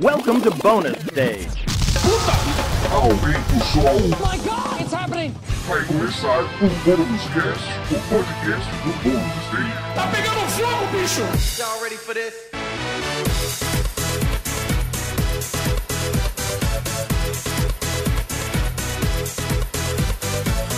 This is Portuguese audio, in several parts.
Welcome to bonus stage. Aumenta o som. my god, it's happening! Vai começar o Bônus Cast, o podcast do Bônus Stage. Tá pegando fogo, bicho! Y'all ready for this?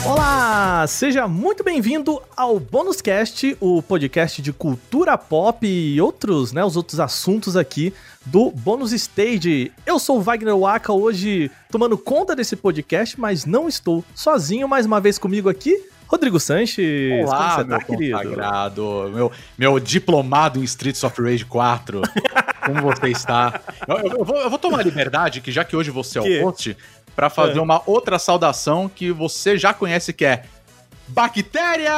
Olá, seja muito bem-vindo ao Bônus Cast, o podcast de cultura pop e outros, né, os outros assuntos aqui do Bônus Stage. Eu sou o Wagner Waka, hoje tomando conta desse podcast, mas não estou sozinho, mais uma vez comigo aqui, Rodrigo Sanches. Olá, Como você meu tá, querido? consagrado, meu, meu diplomado em Streets of Rage 4. Como você está? Eu, eu- eu vou, eu vou tomar a liberdade, que já que hoje você é o host, pra fazer É. uma outra saudação que você já conhece, que é Bactéria!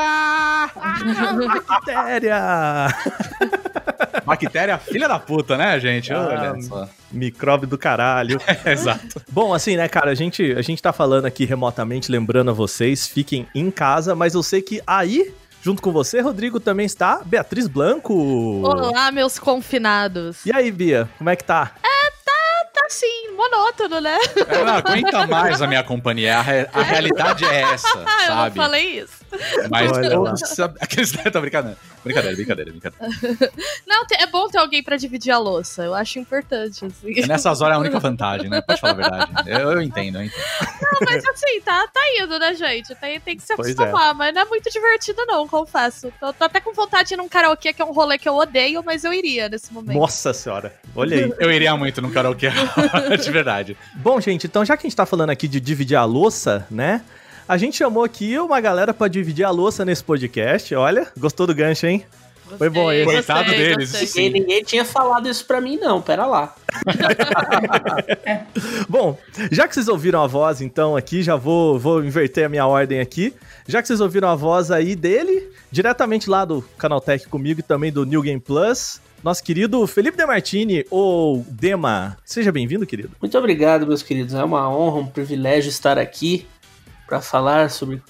Bactéria! Bactéria, filha da puta, né, gente? Ah, Olha só. Micróbio do caralho. Exato. Bom, assim, né, cara, a gente, a gente tá falando aqui remotamente, lembrando a vocês, fiquem em casa, mas eu sei que aí, junto com você, Rodrigo, também está Beatriz Blanco. Olá, meus confinados. E aí, Bia, como é que tá? Tá assim, monótono, né? Ela não aguenta mais a minha companhia. A, re- a realidade é essa, Ah, eu não sabe? falei isso. Mas sabe- aqueles tá brincando. Brincadeira, brincadeira, brincadeira. Não, é bom ter alguém pra dividir a louça. Eu acho importante, assim. É Nessas horas é a única vantagem, né? Pode falar a verdade. Eu, eu entendo, eu entendo. Não, mas assim, tá, tá indo, né, gente? Tem, tem que se é. acostumar, mas não é muito divertido, não, confesso. Tô, tô até com vontade de ir num karaokê, que é um rolê que eu odeio, mas eu iria nesse momento. Nossa senhora, olha aí. Eu iria muito num karaokê, de verdade. Bom, gente, então já que a gente tá falando aqui de dividir a louça, né? A gente chamou aqui uma galera pra dividir a louça nesse podcast. Olha, gostou do gancho, hein? Foi bom esse. Coitado deles. gostei. Ninguém, ninguém tinha falado isso pra mim, não. Pera lá. Bom, já que vocês ouviram a voz, então, aqui, já vou, vou inverter a minha ordem aqui. Já que vocês ouviram a voz aí dele, diretamente lá do Canaltech comigo e também do New Game Plus, nosso querido Felipe Demartini, ou Dema. Seja bem-vindo, querido. Muito obrigado, meus queridos. É uma honra, um privilégio estar aqui pra falar sobre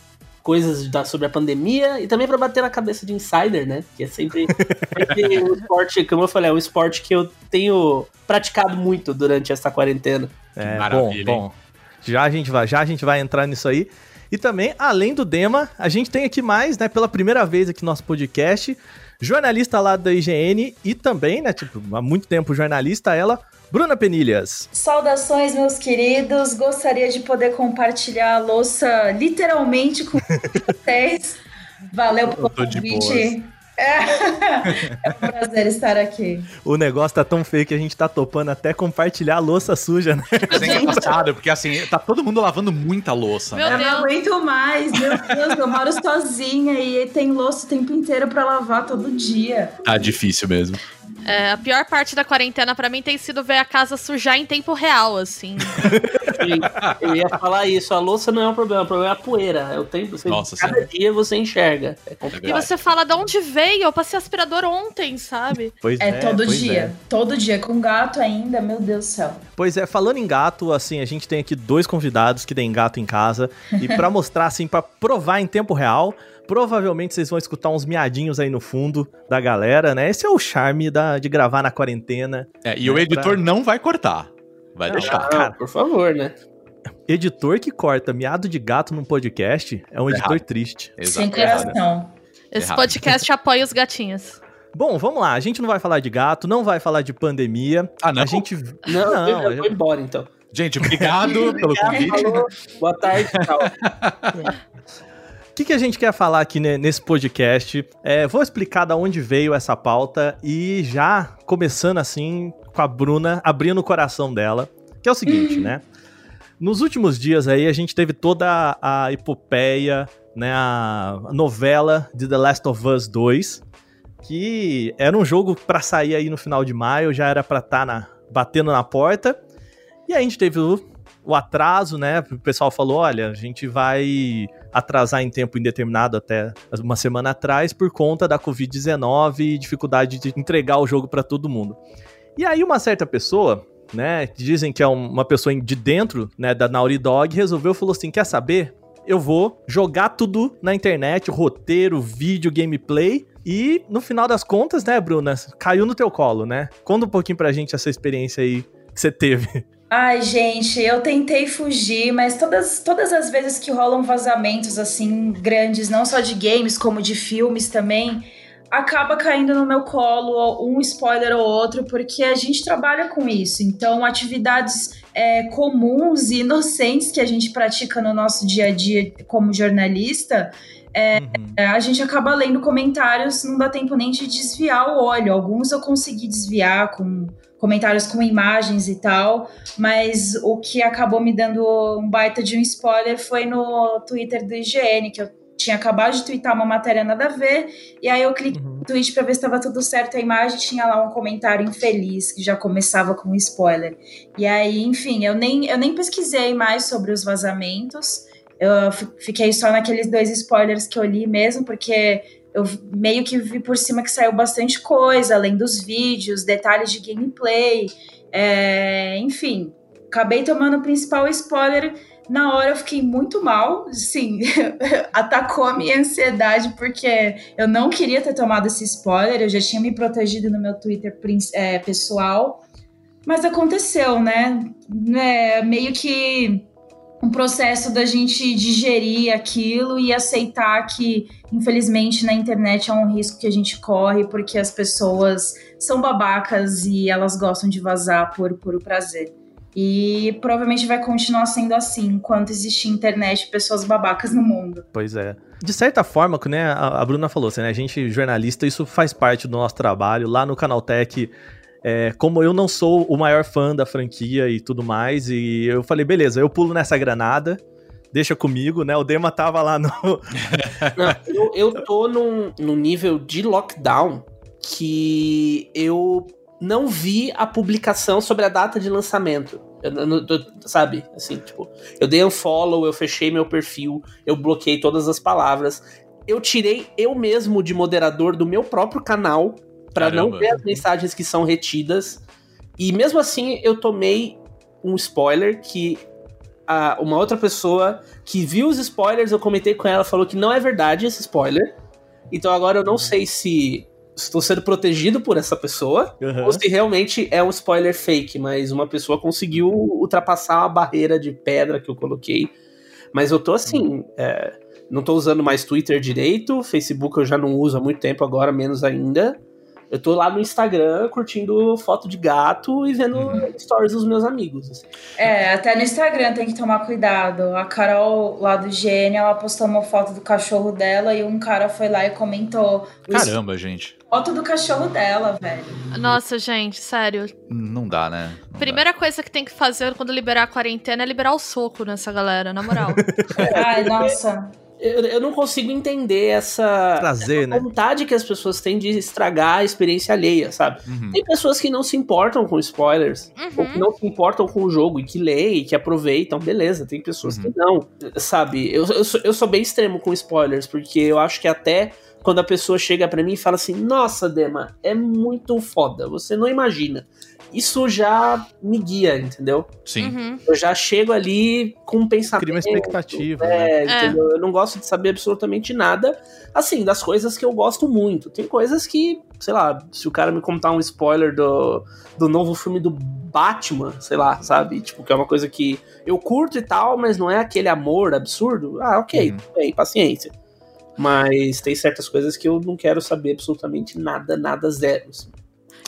coisas da, sobre a pandemia e também pra bater na cabeça de insider, né? Que é sempre, sempre um esporte, como eu falei, é um esporte que eu tenho praticado muito durante essa quarentena. É, maravilha, bom, bom. Já a gente vai, já a gente vai entrar nisso aí. E também, além do Dema, a gente tem aqui mais, né, pela primeira vez aqui no nosso podcast, jornalista lá da IGN e também, né, tipo, há muito tempo jornalista, ela, Bruna Penilhas. Saudações, meus queridos. Gostaria de poder compartilhar a louça literalmente com vocês. Valeu pelo convite. É. é um prazer estar aqui. O negócio tá tão feio que a gente tá topando até compartilhar a louça suja, né? Mas é engraçado, porque assim, tá todo mundo lavando muita louça. Meu né? Eu não aguento mais, meu Deus, eu moro sozinha e tem louça o tempo inteiro pra lavar todo dia. Tá difícil mesmo. É, a pior parte da quarentena pra mim tem sido ver a casa sujar em tempo real, assim. E eu ia falar isso, a louça não é um problema, o problema é a poeira. É o tempo, você, Nossa cada Senhora. dia você enxerga. É E complicado. você fala de onde veio? Eu passei aspirador ontem, sabe? Pois É, todo pois dia. é. Todo dia. Com gato ainda, meu Deus do céu. Pois é, falando em gato, assim, a gente tem aqui dois convidados que têm gato em casa. E pra mostrar, assim, pra provar em tempo real, provavelmente vocês vão escutar uns miadinhos aí no fundo da galera, né? Esse é o charme da, de gravar na quarentena. É, e o Né, editor pra- não vai cortar. Vai Não, deixar. Cara. por favor, né? Editor que corta miado de gato num podcast é um editor Errado. triste. Sem Exato. coração. Esse Errado. podcast apoia os gatinhos. Bom, vamos lá. A gente não vai falar de gato, não vai falar de pandemia. Ah, não? A gente. Não, Não, eu, eu vou embora então. Gente, obrigado pelo convite. Falou, boa tarde, tchau. O que, que a gente quer falar aqui ne- nesse podcast? É, vou explicar da onde veio essa pauta e já começando assim com a Bruna abrindo o coração dela, que é o seguinte, né? Nos últimos dias aí a gente teve toda a epopeia, né, a novela de The Last of Us 2, que era um jogo pra sair aí no final de maio, já era pra estar na, batendo na porta. E a gente teve o, o atraso, né? O pessoal falou: olha, a gente vai atrasar em tempo indeterminado até uma semana atrás por conta da Covid-19 e dificuldade de entregar o jogo pra todo mundo. E aí uma certa pessoa, né, dizem que é um- uma pessoa de dentro, né, da Naughty Dog, resolveu falou assim: "Quer saber? Eu vou jogar tudo na internet, roteiro, vídeo, gameplay e no final das contas, né, Bruna, caiu no teu colo, né? Conta um pouquinho pra gente essa experiência aí que você teve? Ai, gente, eu tentei fugir, mas todas, todas as vezes que rolam vazamentos assim grandes, não só de games, como de filmes também, acaba caindo no meu colo um spoiler ou outro, porque a gente trabalha com isso. Então, atividades é, comuns e inocentes que a gente pratica no nosso dia a dia como jornalista. É, uhum. A gente acaba lendo comentários, não dá tempo nem de desviar o olho. Alguns eu consegui desviar com comentários com imagens e tal, mas o que acabou me dando um baita de um spoiler foi no Twitter do IGN, que eu tinha acabado de twittar uma matéria nada a ver, e aí eu cliquei uhum. no tweet para ver se estava tudo certo a imagem, tinha lá um comentário infeliz que já começava com um spoiler. E aí, enfim, eu nem, eu nem pesquisei mais sobre os vazamentos. Eu fiquei só naqueles dois spoilers que eu li mesmo, porque eu meio que vi por cima que saiu bastante coisa, além dos vídeos, detalhes de gameplay, é, enfim. Acabei tomando o principal spoiler na hora eu fiquei muito mal, sim, atacou a minha ansiedade porque eu não queria ter tomado esse spoiler, eu já tinha me protegido no meu Twitter é, pessoal, mas aconteceu, né? É meio que um processo da gente digerir aquilo e aceitar que, infelizmente, na internet é um risco que a gente corre porque as pessoas são babacas e elas gostam de vazar por puro prazer. E provavelmente vai continuar sendo assim enquanto existir internet e pessoas babacas no mundo. Pois é. De certa forma, né, a Bruna falou assim, né, a gente jornalista, isso faz parte do nosso trabalho. Lá no Canaltech, é, como eu não sou o maior fã da franquia e tudo mais, e eu falei, beleza, eu pulo nessa granada, deixa comigo, né? O Dema tava lá no. não, eu, eu tô num, num nível de lockdown que eu não vi a publicação sobre a data de lançamento. Eu, eu, eu, sabe? Assim, tipo, eu dei um follow, eu fechei meu perfil, eu bloqueei todas as palavras. Eu tirei eu mesmo de moderador do meu próprio canal para não ver as mensagens que são retidas. E mesmo assim, eu tomei um spoiler que a, uma outra pessoa que viu os spoilers, eu comentei com ela, falou que não é verdade esse spoiler. Então agora eu não sei se estou sendo protegido por essa pessoa, uhum. ou se realmente é um spoiler fake, mas uma pessoa conseguiu ultrapassar a barreira de pedra que eu coloquei. Mas eu tô assim, é, não tô usando mais Twitter direito, Facebook eu já não uso há muito tempo agora, menos ainda. Eu tô lá no Instagram curtindo foto de gato e vendo uhum. stories dos meus amigos. Assim. É, até no Instagram tem que tomar cuidado. A Carol lá do GN, ela postou uma foto do cachorro dela e um cara foi lá e comentou. Caramba, gente. Foto do cachorro dela, velho. Nossa, gente, sério. Não dá, né? Não Primeira dá. coisa que tem que fazer quando liberar a quarentena é liberar o soco nessa galera, na moral. Ai, nossa eu, eu não consigo entender essa, Prazer, essa né? vontade que as pessoas têm de estragar a experiência alheia, sabe? Uhum. Tem pessoas que não se importam com spoilers, uhum. ou que não se importam com o jogo, e que leem, e que aproveitam, beleza. Tem pessoas uhum. que não, sabe? Eu, eu, sou, eu sou bem extremo com spoilers, porque eu acho que até quando a pessoa chega para mim e fala assim: Nossa, Dema, é muito foda, você não imagina isso já me guia, entendeu? Sim. Uhum. Eu já chego ali com um pensamento. Cria uma expectativa. É, né? entendeu? É. Eu não gosto de saber absolutamente nada, assim, das coisas que eu gosto muito. Tem coisas que, sei lá, se o cara me contar um spoiler do, do novo filme do Batman, sei lá, sabe? Tipo, que é uma coisa que eu curto e tal, mas não é aquele amor absurdo. Ah, ok, uhum. bem, paciência. Mas tem certas coisas que eu não quero saber absolutamente nada, nada zero. Assim.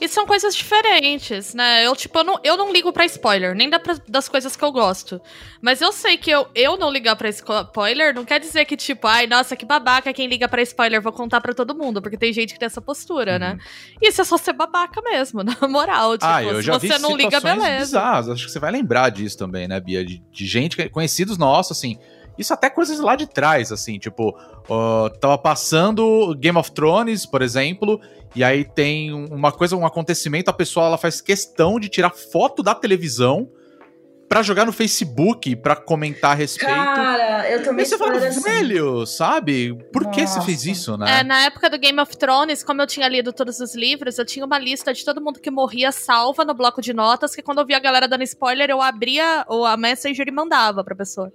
E são coisas diferentes, né? Eu, tipo, eu não, eu não ligo pra spoiler, nem da, das coisas que eu gosto. Mas eu sei que eu, eu não ligar pra spoiler não quer dizer que, tipo, ai, nossa, que babaca quem liga pra spoiler, vou contar pra todo mundo, porque tem gente que tem essa postura, né? uhum. né? Isso é só ser babaca mesmo, na moral. Tipo, ah, eu já se você vi não liga, beleza. Bizarras. Acho que você vai lembrar disso também, né, Bia? De, de gente, conhecidos nossos, assim. Isso até coisas lá de trás, assim, tipo, uh, tava passando Game of Thrones, por exemplo, e aí tem uma coisa, um acontecimento, a pessoa ela faz questão de tirar foto da televisão para jogar no Facebook, para comentar a respeito. Cara, eu também E você fala, assim. velho, sabe? Por Nossa. que você fez isso, né? É, na época do Game of Thrones, como eu tinha lido todos os livros, eu tinha uma lista de todo mundo que morria salva no bloco de notas, que quando eu via a galera dando spoiler, eu abria ou a Messenger e mandava pra pessoa.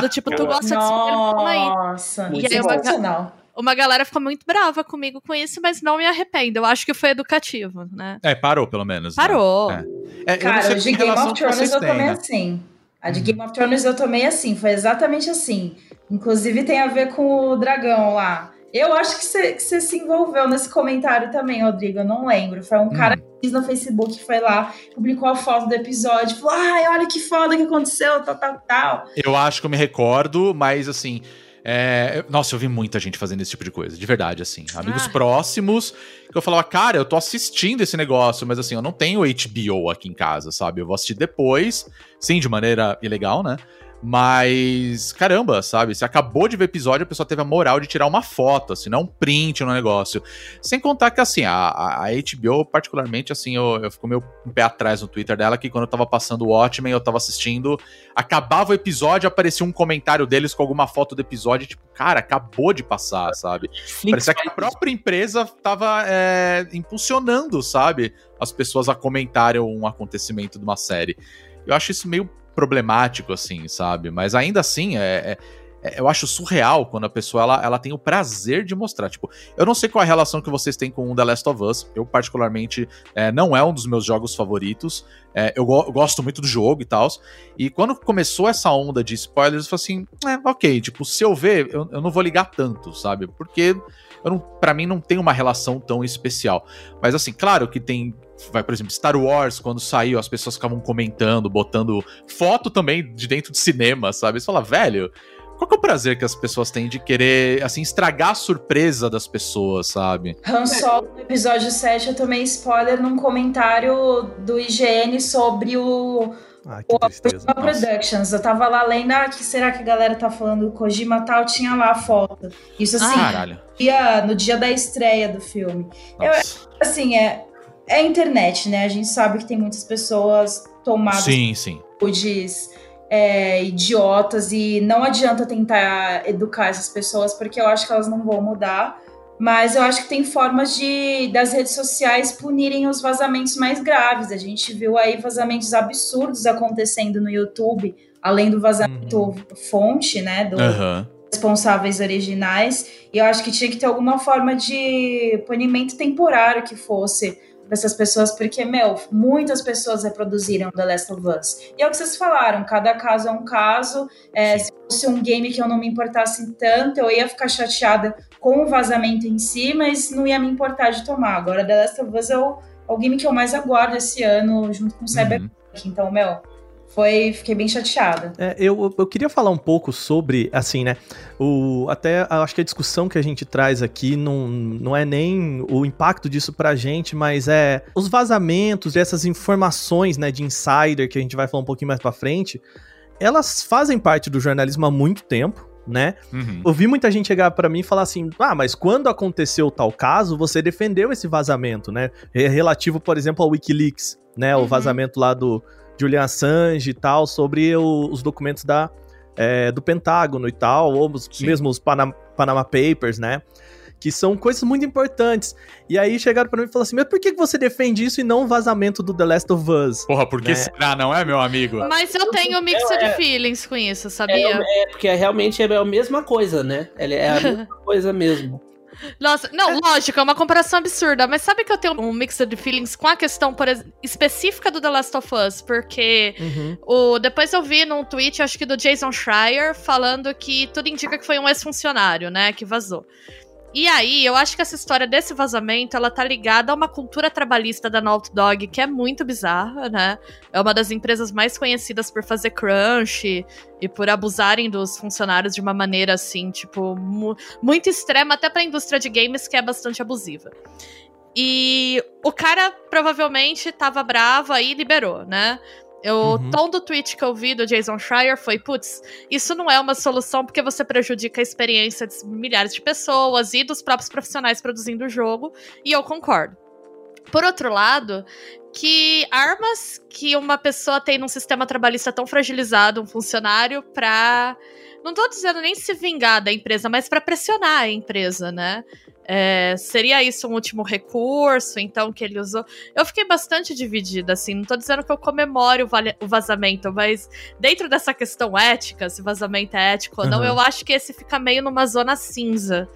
Do tipo, tu gosta de spoiler, toma aí. Nossa, e aí, uma, uma galera ficou muito brava comigo com isso, mas não me arrependo. Eu acho que foi educativo, né? É, parou pelo menos. né? Parou. É. É, não Cara, de Game of Thrones eu têm, tomei né? assim. A de Game of Thrones eu tomei assim, foi exatamente assim. Inclusive tem a ver com o dragão lá. Eu acho que você, se envolveu nesse comentário também, Rodrigo. Eu não lembro. Foi um cara que fiz no Facebook que foi lá, publicou a foto do episódio, falou: ai, olha que foda que aconteceu, tal, tal, tal. Eu acho que eu me recordo, mas assim. É, Nossa, eu vi muita gente fazendo esse tipo de coisa, de verdade, assim. Amigos Ah. próximos, que eu falava, cara, eu tô assistindo esse negócio, mas assim, eu não tenho HBO aqui em casa, sabe? Eu vou assistir depois, sim, de maneira ilegal, né? Mas, caramba, sabe? Você acabou de ver o episódio, a pessoa teve a moral de tirar uma foto, assim, não um print no negócio. Sem contar que, assim, a, a- HBO, particularmente, assim, eu, eu fico meio um pé atrás no Twitter dela, que quando eu tava passando o Watchmen, eu tava assistindo, acabava o episódio, aparecia um comentário deles com alguma foto do episódio, tipo, cara, acabou de passar, sabe? Parecia que a própria empresa tava é, impulsionando, sabe? As pessoas a comentarem um acontecimento de uma série. Eu acho isso meio problemático, assim, sabe? Mas ainda assim, é, é- eu acho surreal quando a pessoa ela, ela tem o prazer de mostrar. Tipo, eu não sei qual é a relação que vocês têm com The Last of Us. Eu, particularmente, é, não é um dos meus jogos favoritos. É, eu, go- gosto muito do jogo e tal. E quando começou essa onda de spoilers, eu falei assim: é, ok, tipo, se eu ver, eu, eu não vou ligar tanto, sabe? Porque não, pra mim não tem uma relação tão especial. Mas assim, claro que tem. Vai, por exemplo, Star Wars, quando saiu, as pessoas ficavam comentando, botando foto também de dentro de cinema, sabe? Você fala, velho, qual que é o prazer que as pessoas têm de querer, assim, estragar a surpresa das pessoas, sabe? Han Solo, no episódio 7, eu tomei spoiler num comentário do IGN sobre o Ah, que tristeza. Kojima Productions. Eu tava lá lendo, ah, que será que a galera tá falando do Kojima tal? Tinha lá a foto. Isso assim, Caralho. dia- no dia da estreia do filme. Nossa. Assim, é, é internet, né? A gente sabe que tem muitas pessoas tomadas Sim, sim. atitudes é, idiotas e não adianta tentar educar essas pessoas porque eu acho que elas não vão mudar. Mas eu acho que tem formas de das redes sociais punirem os vazamentos mais graves. A gente viu aí vazamentos absurdos acontecendo no YouTube, além do vazamento fonte, né? Do, Aham. responsáveis originais. E eu acho que tinha que ter alguma forma de punimento temporário que fosse essas pessoas, porque, meu, muitas pessoas reproduziram The Last of Us. E é o que vocês falaram, cada caso é um caso. É, se fosse um game que eu não me importasse tanto, eu ia ficar chateada com o vazamento em si, mas não ia me importar de tomar. Agora, The Last of Us é o, é o game que eu mais aguardo esse ano, junto com Cyberpunk. Então, meu, foi, fiquei bem chateada. É, eu, eu queria falar um pouco sobre, assim, né? O, até eu acho que a discussão que a gente traz aqui não, não é nem o impacto disso pra gente, mas é os vazamentos, essas informações, né, de insider, que a gente vai falar um pouquinho mais pra frente, elas fazem parte do jornalismo há muito tempo, né? Uhum. Eu vi muita gente chegar pra mim e falar assim: ah, mas quando aconteceu tal caso, você defendeu esse vazamento, né? É relativo, por exemplo, ao Wikileaks, né? O Uhum. vazamento lá do Julian Assange e tal, sobre o- os documentos da, é, do Pentágono e tal, ou os, mesmo os Panama, Panama Papers, né? Que são coisas muito importantes. E aí chegaram pra mim e falaram assim: mas por que que você defende isso e não o vazamento do The Last of Us? Porra, por que Né? será, não é, meu amigo? Mas eu tenho mixed É. feelings com isso, É, sabia? é, porque é, realmente é a mesma coisa, né? É a mesma coisa mesmo. Nossa, não, lógico, é uma comparação absurda, mas sabe que eu tenho um mixed feelings com a questão por específica do The Last of Us, porque Uhum. o, depois eu vi num tweet, acho que do Jason Schreier, falando que tudo indica que foi um ex-funcionário, né, que vazou. E aí, eu acho que essa história desse vazamento, ela tá ligada a uma cultura trabalhista da Naughty Dog que é muito bizarra, né? É uma das empresas mais conhecidas por fazer crunch e por abusarem dos funcionários de uma maneira assim, tipo, mu- muito extrema até pra indústria de games que é bastante abusiva. E o cara provavelmente tava bravo aí e liberou, né? Eu- O Uhum. tom do tweet que eu vi do Jason Schreier foi: putz, isso não é uma solução porque você prejudica a experiência de milhares de pessoas e dos próprios profissionais produzindo o jogo, e eu concordo. Por outro lado, que armas que uma pessoa tem num sistema trabalhista tão fragilizado, um funcionário, pra. Não tô dizendo nem se vingar da empresa, mas pra pressionar a empresa, né? É, seria isso um último recurso, então, que ele usou? Eu fiquei bastante dividida, assim. Não tô dizendo que eu comemore o, o vazamento, mas dentro dessa questão ética, se vazamento é ético ou não, Uhum. eu acho que esse fica meio numa zona cinza.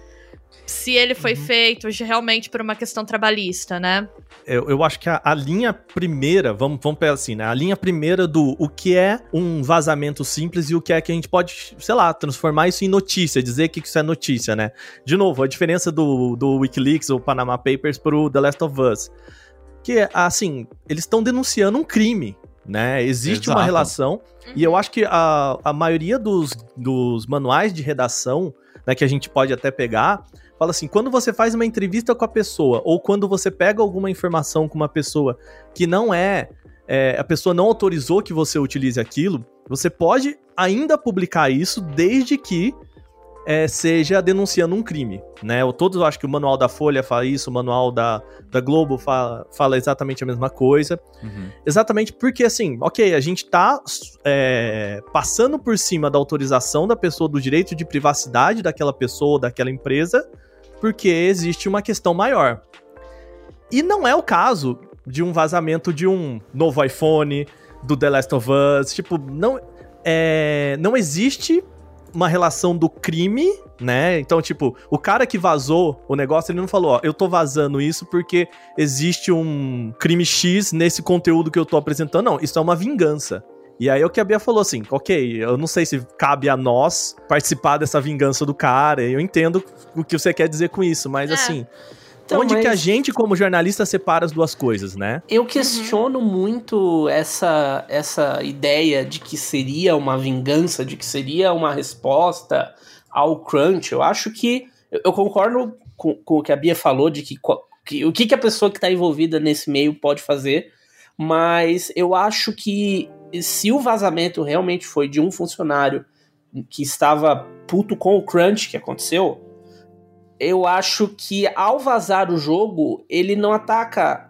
Se ele foi Uhum. feito realmente por uma questão trabalhista, né? Eu, eu acho que a, a linha primeira, vamos, vamos pegar assim, né? A linha primeira do o que é um vazamento simples e o que é que a gente pode, sei lá, transformar isso em notícia, dizer que isso é notícia, né? De novo, a diferença do, do Wikileaks ou Panama Papers pro The Last of Us. Que, assim, eles estão denunciando um crime, né? Existe uma Exato. relação. E eu acho que a, a maioria dos, dos manuais de redação, né, que a gente pode até pegar, fala assim: quando você faz uma entrevista com a pessoa, ou quando você pega alguma informação com uma pessoa que não é, é, a pessoa não autorizou que você utilize aquilo, você pode ainda publicar isso desde que é, seja denunciando um crime, né? Eu, todos, eu acho que o manual da Folha fala isso, o manual da, da Globo fala, fala exatamente a mesma coisa. Uhum. Exatamente porque, assim, ok, a gente tá é, passando por cima da autorização da pessoa, do direito de privacidade daquela pessoa ou daquela empresa, porque existe uma questão maior. E não é o caso de um vazamento de um novo iPhone, do The Last of Us, tipo, não, é, não existe uma relação do crime, né? Então, tipo, o cara que vazou o negócio, ele não falou, ó, eu tô vazando isso porque existe um crime X nesse conteúdo que eu tô apresentando. Não, isso é uma vingança. E aí o que a Bia falou assim, ok, eu não sei se cabe a nós participar dessa vingança do cara, eu entendo o que você quer dizer com isso, mas É. assim, Então, onde que a gente como jornalista separa as duas coisas, né? Eu questiono muito essa, essa ideia de que seria uma vingança, de que seria uma resposta ao crunch. Eu acho que. Eu, concordo com, com o que a Bia falou, de que, que o que, que a pessoa que está envolvida nesse meio pode fazer, mas eu acho que se o vazamento realmente foi de um funcionário que estava puto com o crunch que aconteceu, eu acho que ao vazar o jogo, ele não ataca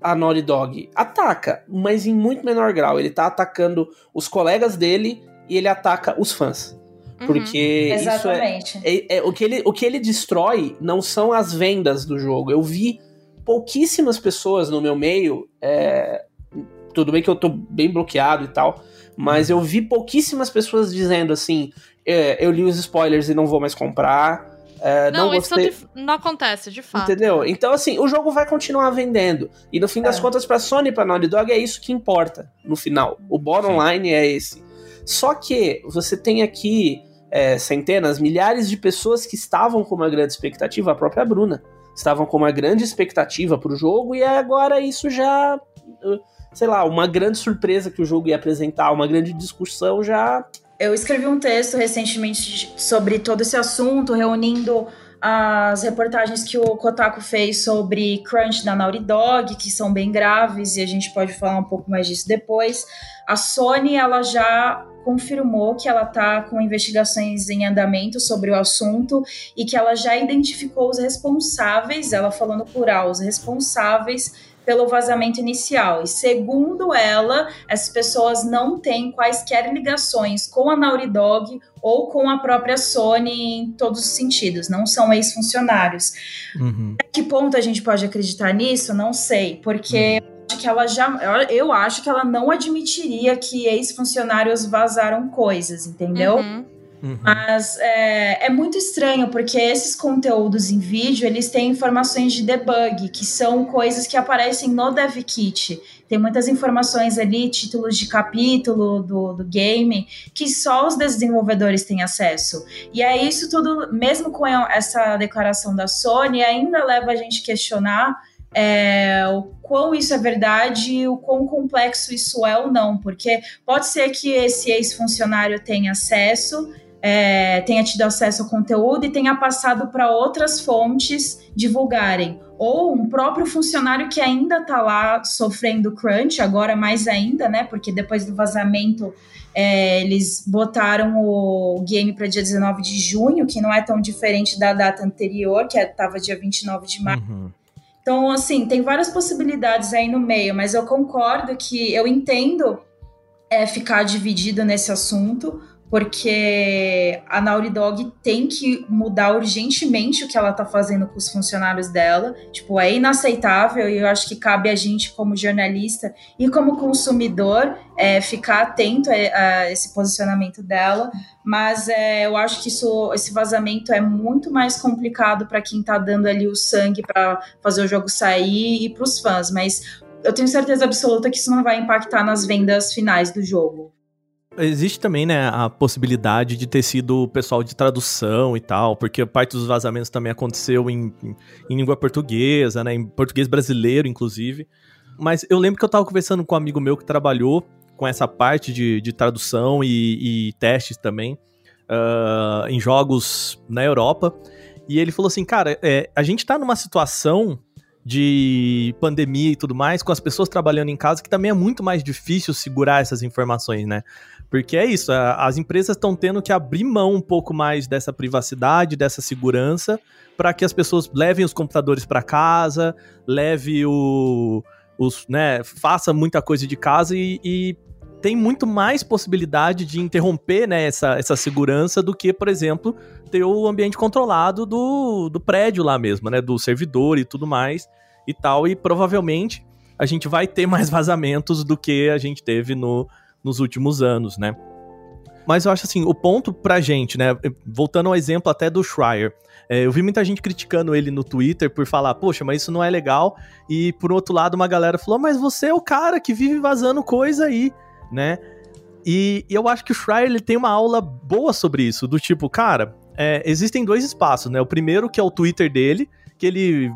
a Naughty Dog. Ataca, mas em muito menor grau. Ele tá atacando os colegas dele e ele ataca os fãs. Uhum. Porque isso é, Exatamente. é- é- o, que ele, o que ele destrói não são as vendas do jogo. Eu vi pouquíssimas pessoas no meu meio. é, tudo bem que eu tô bem bloqueado e tal. Mas eu vi pouquíssimas pessoas dizendo assim: é, eu li os spoilers e não vou mais comprar. É, Não, não, isso gostei. de- não acontece, de fato. Entendeu? Então, assim, o jogo vai continuar vendendo. E no fim das É. contas, pra Sony e pra Naughty Dog, é isso que importa no final. O bottom line é esse. Só que você tem aqui é, centenas, milhares de pessoas que estavam com uma grande expectativa, a própria Bruna. Estavam com uma grande expectativa pro jogo e agora isso já. uh, Sei lá, uma grande surpresa que o jogo ia apresentar, uma grande discussão já. Eu escrevi um texto recentemente sobre todo esse assunto, reunindo as reportagens que o Kotaku fez sobre crunch da Naughty Dog, que são bem graves, e a gente pode falar um pouco mais disso depois. A Sony, ela já confirmou que ela está com investigações em andamento sobre o assunto e que ela já identificou os responsáveis, ela falou no plural, os responsáveis pelo vazamento inicial. E segundo ela, essas pessoas não têm quaisquer ligações com a Naughty Dog ou com a própria Sony em todos os sentidos, não são ex-funcionários. Uhum. A que ponto a gente pode acreditar nisso? Não sei, porque eu acho que ela já, eu- eu acho que ela não admitiria que ex-funcionários vazaram coisas, entendeu? Uhum. Uhum. Mas é, é muito estranho, porque esses conteúdos em vídeo, eles têm informações de debug, que são coisas que aparecem no dev kit. Tem muitas informações ali, títulos de capítulo do, do game, que só os desenvolvedores têm acesso. E é isso tudo, mesmo com essa declaração da Sony, ainda leva a gente questionar é, o quão isso é verdade e o quão complexo isso é ou não, porque pode ser que esse ex-funcionário tenha acesso, é, tenha tido acesso ao conteúdo e tenha passado para outras fontes divulgarem. Ou um próprio funcionário que ainda está lá sofrendo crunch, agora mais ainda, né? Porque depois do vazamento é, eles botaram o game para dia 19 de junho, que não é tão diferente da data anterior, que estava dia 29 de março. Uhum. Então, assim, tem várias possibilidades aí no meio, mas eu concordo que eu entendo é, ficar dividido nesse assunto, porque a Naughty Dog tem que mudar urgentemente o que ela tá fazendo com os funcionários dela. Tipo, é inaceitável e eu acho que cabe a gente, como jornalista e como consumidor, é, ficar atento a, a, esse posicionamento dela. Mas é, eu acho que isso, esse vazamento é muito mais complicado para quem tá dando ali o sangue para fazer o jogo sair e para os fãs. Mas eu tenho certeza absoluta que isso não vai impactar nas vendas finais do jogo. Existe também, né, a possibilidade de ter sido o pessoal de tradução e tal, porque parte dos vazamentos também aconteceu em, em, em, língua portuguesa, né, em português brasileiro, inclusive. Mas eu lembro que eu tava conversando com um amigo meu que trabalhou com essa parte de, de tradução e, e testes também uh, em jogos na Europa. E ele falou assim, cara, é, a gente tá numa situação de pandemia e tudo mais, com as pessoas trabalhando em casa, que também é muito mais difícil segurar essas informações, né? Porque é isso, as empresas estão tendo que abrir mão um pouco mais dessa privacidade, dessa segurança, para que as pessoas levem os computadores para casa, leve o, os, né, faça muita coisa de casa e, e tem muito mais possibilidade de interromper né, essa, essa segurança do que, por exemplo, ter o ambiente controlado do, do prédio lá mesmo, né? Do servidor e tudo mais e tal. E provavelmente a gente vai ter mais vazamentos do que a gente teve no, nos últimos anos, né? Mas eu acho assim, o ponto pra gente, né? Voltando ao exemplo até do Schreier. É, eu vi muita gente criticando ele no Twitter por falar, poxa, mas isso não é legal. E por outro lado, uma galera falou, mas você é o cara que vive vazando coisa aí, né? E, e eu acho que o Schreier ele tem uma aula boa sobre isso, do tipo, cara, é, existem dois espaços, né? O primeiro, que é o Twitter dele, que ele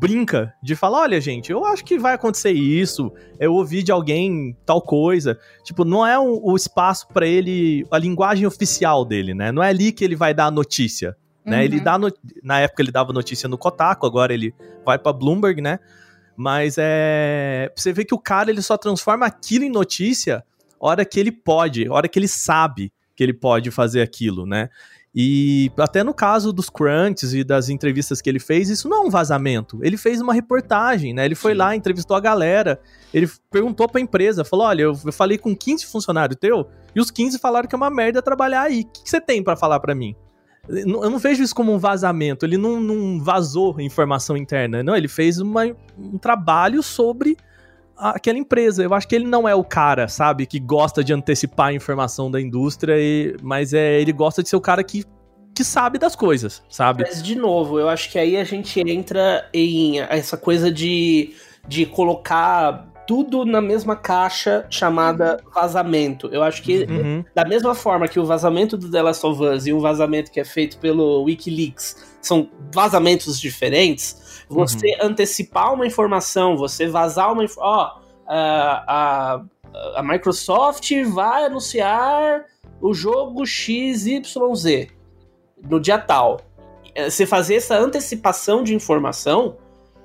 brinca de falar: olha, gente, eu acho que vai acontecer isso, eu ouvi de alguém tal coisa. Tipo, não é o, o espaço para ele, a linguagem oficial dele, né? Não é ali que ele vai dar a notícia. Né? Uhum. Ele dá no, na época ele dava notícia no Kotaku, agora ele vai para Bloomberg, né? Mas é. Você vê que o cara ele só transforma aquilo em notícia hora que ele pode, hora que ele sabe que ele pode fazer aquilo, né? E até no caso dos crunches e das entrevistas que ele fez, isso não é um vazamento. Ele fez uma reportagem, né? Ele foi Sim. lá, entrevistou a galera, ele perguntou pra empresa, falou: olha, eu falei com 15 funcionários teu, e os 15 falaram que é uma merda trabalhar aí. O que, você tem para falar para mim? Eu não vejo isso como um vazamento, ele não, não vazou informação interna, não, ele fez uma, um trabalho sobre aquela empresa. Eu acho que ele não é o cara, sabe, que gosta de antecipar a informação da indústria, e, mas é ele gosta de ser o cara que, que sabe das coisas, sabe? Mas, de novo, eu acho que aí a gente entra em essa coisa de, de colocar tudo na mesma caixa chamada vazamento. Eu acho que, uhum. da mesma forma que o vazamento do The Last of Us e o vazamento que é feito pelo Wikileaks são vazamentos diferentes, você uhum. antecipar uma informação, você vazar uma informação. Ó, a, a, a Microsoft vai anunciar o jogo XYZ no dia tal. É, você fazer essa antecipação de informação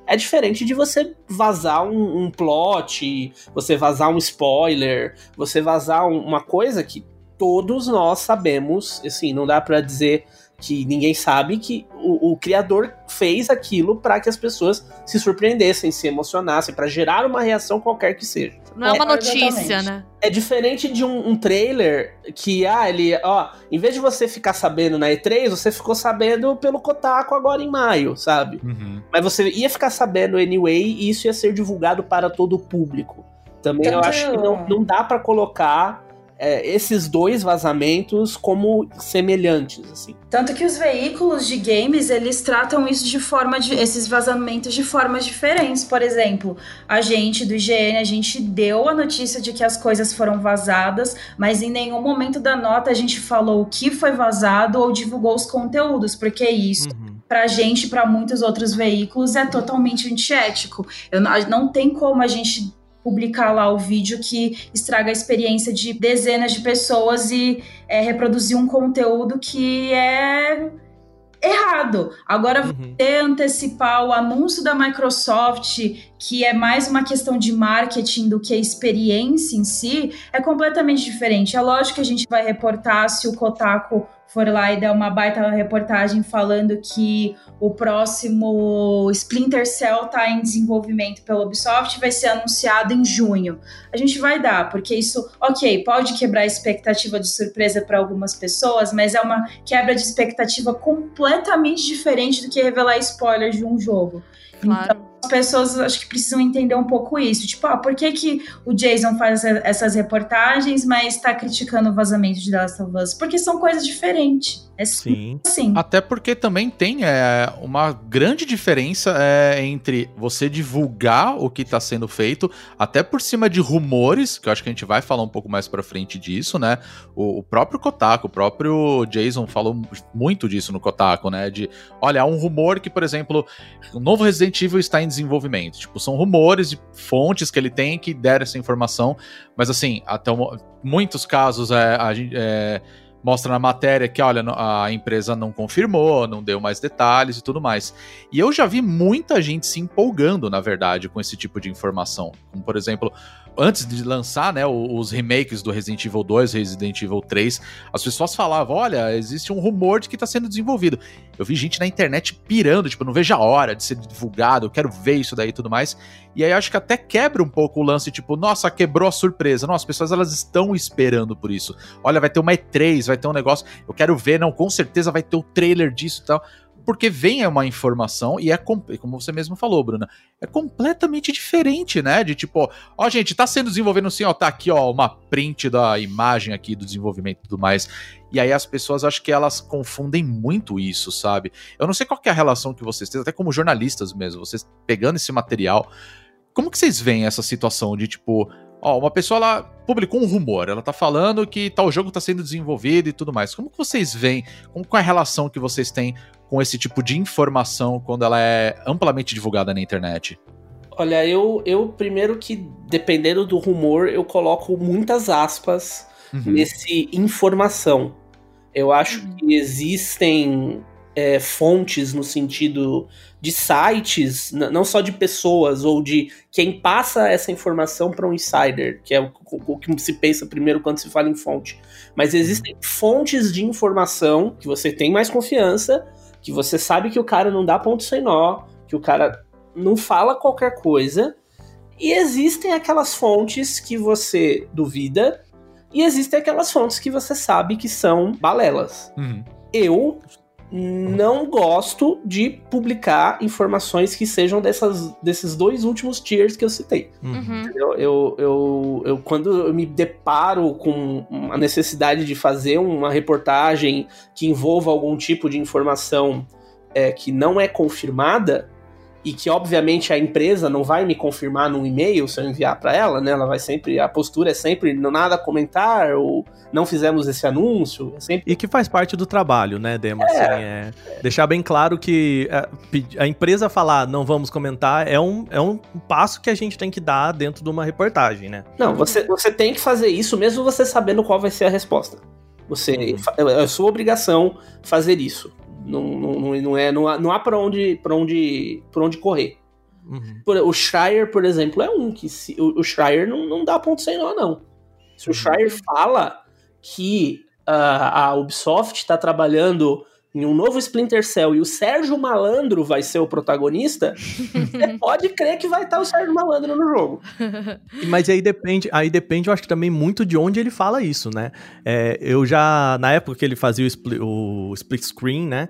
é diferente de você vazar um, um plot, você vazar um spoiler, você vazar um, uma coisa que todos nós sabemos, assim, não dá para dizer que ninguém sabe que o, o criador fez aquilo para que as pessoas se surpreendessem, se emocionassem, para gerar uma reação qualquer que seja. Não é uma notícia, exatamente. né? É diferente de um, um, trailer que, ah, ele, ó, em vez de você ficar sabendo na E3, você ficou sabendo pelo Kotaku agora em maio, sabe? Uhum. Mas você ia ficar sabendo anyway e isso ia ser divulgado para todo o público. Também Tanto eu acho que não, não dá para colocar é, esses dois vazamentos como semelhantes, assim. Tanto que os veículos de games, eles tratam isso de forma de esses vazamentos de formas diferentes. Por exemplo, a gente do IGN, a gente deu a notícia de que as coisas foram vazadas, mas em nenhum momento da nota a gente falou o que foi vazado ou divulgou os conteúdos, porque isso uhum pra gente, para muitos outros veículos, é totalmente antiético. Eu, não tem como a gente publicar lá o vídeo que estraga a experiência de dezenas de pessoas e é, reproduzir um conteúdo que é errado. Agora, uhum. você antecipar o anúncio da Microsoft que é mais uma questão de marketing do que a experiência em si, é completamente diferente. É lógico que a gente vai reportar se o Kotaku for lá e der uma baita reportagem falando que o próximo Splinter Cell está em desenvolvimento pela Ubisoft vai ser anunciado em junho. A gente vai dar, porque isso, ok, pode quebrar a expectativa de surpresa para algumas pessoas, mas é uma quebra de expectativa completamente diferente do que revelar spoiler de um jogo. Claro. Então, pessoas acho que precisam entender um pouco isso. Tipo, ah, por que, que o Jason faz essas reportagens, mas está criticando o vazamento de The Last of Us? Porque são coisas diferentes. É Sim. Assim. Até porque também tem é, uma grande diferença é, entre você divulgar o que está sendo feito, até por cima de rumores, que eu acho que a gente vai falar um pouco mais pra frente disso, né? O, o próprio Kotaku, o próprio Jason falou muito disso no Kotaku, né? De, olha, há um rumor que, por exemplo, o novo Resident Evil está em desenvolvimento. Tipo, são rumores de fontes que ele tem que deram essa informação, mas assim, até o, muitos casos é, a gente. É, mostra na matéria que, olha, a empresa não confirmou, não deu mais detalhes e tudo mais. E eu já vi muita gente se empolgando, na verdade, com esse tipo de informação. Como, por exemplo, antes de lançar, né, os remakes do Resident Evil 2, Resident Evil 3, as pessoas falavam, olha, existe um rumor de que está sendo desenvolvido. Eu vi gente na internet pirando, tipo, não vejo a hora de ser divulgado, eu quero ver isso daí e tudo mais. E aí acho que até quebra um pouco o lance, tipo, nossa, quebrou a surpresa. Nossa, as pessoas elas estão esperando por isso. Olha, vai ter uma E3, vai ter um negócio, eu quero ver, não, com certeza vai ter o trailer disso e tal porque vem uma informação e é, como você mesmo falou, Bruna, é completamente diferente, né? De tipo, ó, gente, tá sendo desenvolvido assim, ó, tá aqui, ó, uma print da imagem aqui do desenvolvimento e tudo mais. E aí as pessoas acho que elas confundem muito isso, sabe? Eu não sei qual é a relação que vocês têm, até como jornalistas mesmo, vocês pegando esse material, como que vocês veem essa situação de tipo, ó, uma pessoa ela publicou um rumor, ela tá falando que tal jogo tá sendo desenvolvido e tudo mais. Como que vocês veem, como qual é a relação que vocês têm com esse tipo de informação quando ela é amplamente divulgada na internet? Olha, eu, eu primeiro que, dependendo do rumor, eu coloco muitas aspas uhum. nesse informação. Eu acho uhum. que existem é, fontes no sentido de sites, não só de pessoas ou de quem passa essa informação para um insider, que é o, o, que se pensa primeiro quando se fala em fonte. Mas existem fontes de informação que você tem mais confiança que você sabe que o cara não dá ponto sem nó, que o cara não fala qualquer coisa, e existem aquelas fontes que você duvida, e existem aquelas fontes que você sabe que são balelas. Uhum. Eu não gosto de publicar informações que sejam dessas, desses dois últimos tiers que eu citei. Uhum. Eu, eu, eu, eu, quando eu me deparo com a necessidade de fazer uma reportagem que envolva algum tipo de informação é, que não é confirmada, e que obviamente a empresa não vai me confirmar num e-mail se eu enviar para ela, né? Ela vai sempre, a postura é sempre nada a comentar ou não fizemos esse anúncio. É sempre... E que faz parte do trabalho, né, Demo? É, assim, é deixar bem claro que a, é, a, empresa falar não vamos comentar é um, é um passo que a gente tem que dar dentro de uma reportagem, né? Não, você, você tem que fazer isso mesmo você sabendo qual vai ser a resposta. Você, uhum. é, é sua obrigação fazer isso. Não, não, não, é, não há, não há para onde, pra onde, pra onde correr. Uhum. O Schreier, por exemplo, é um que se, o, o Schreier não, não dá ponto sem nó, não. Se o uhum. Schreier fala que uh, a Ubisoft está trabalhando em um novo Splinter Cell e o Sérgio Malandro vai ser o protagonista, você pode crer que vai estar o Sérgio Malandro no jogo. Mas aí depende, aí depende, eu acho que também muito de onde ele fala isso, né? É, eu já, na época que ele fazia o, split, o split screen, né?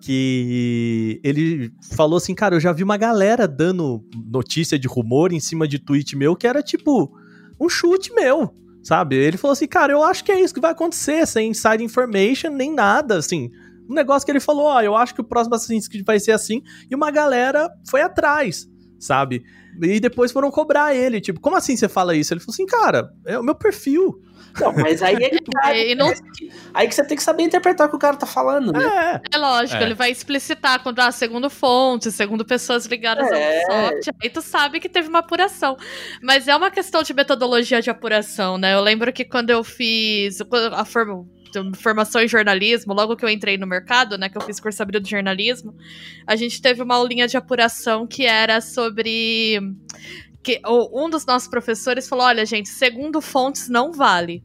que ele falou assim, cara, eu já vi uma galera dando notícia de rumor em cima de tweet meu que era tipo um chute meu, sabe? Ele falou assim, cara, eu acho que é isso que vai acontecer, sem inside information nem nada, assim um negócio que ele falou, ó, eu acho que o próximo Assassin's Creed vai ser assim, e uma galera foi atrás, sabe? E depois foram cobrar ele, tipo, como assim você fala isso? Ele falou assim, cara, é o meu perfil. Não, mas aí é que, tá, não... aí que você tem que saber interpretar o que o cara tá falando, né? É, é lógico, é. ele vai explicitar quando ah, segundo fonte, segundo pessoas ligadas é. ao sorte, aí tu sabe que teve uma apuração. Mas é uma questão de metodologia de apuração, né? Eu lembro que quando eu fiz a forma formação em jornalismo, logo que eu entrei no mercado, né, que eu fiz curso abril de jornalismo, a gente teve uma aulinha de apuração que era sobre que um dos nossos professores falou: olha, gente, segundo fontes não vale.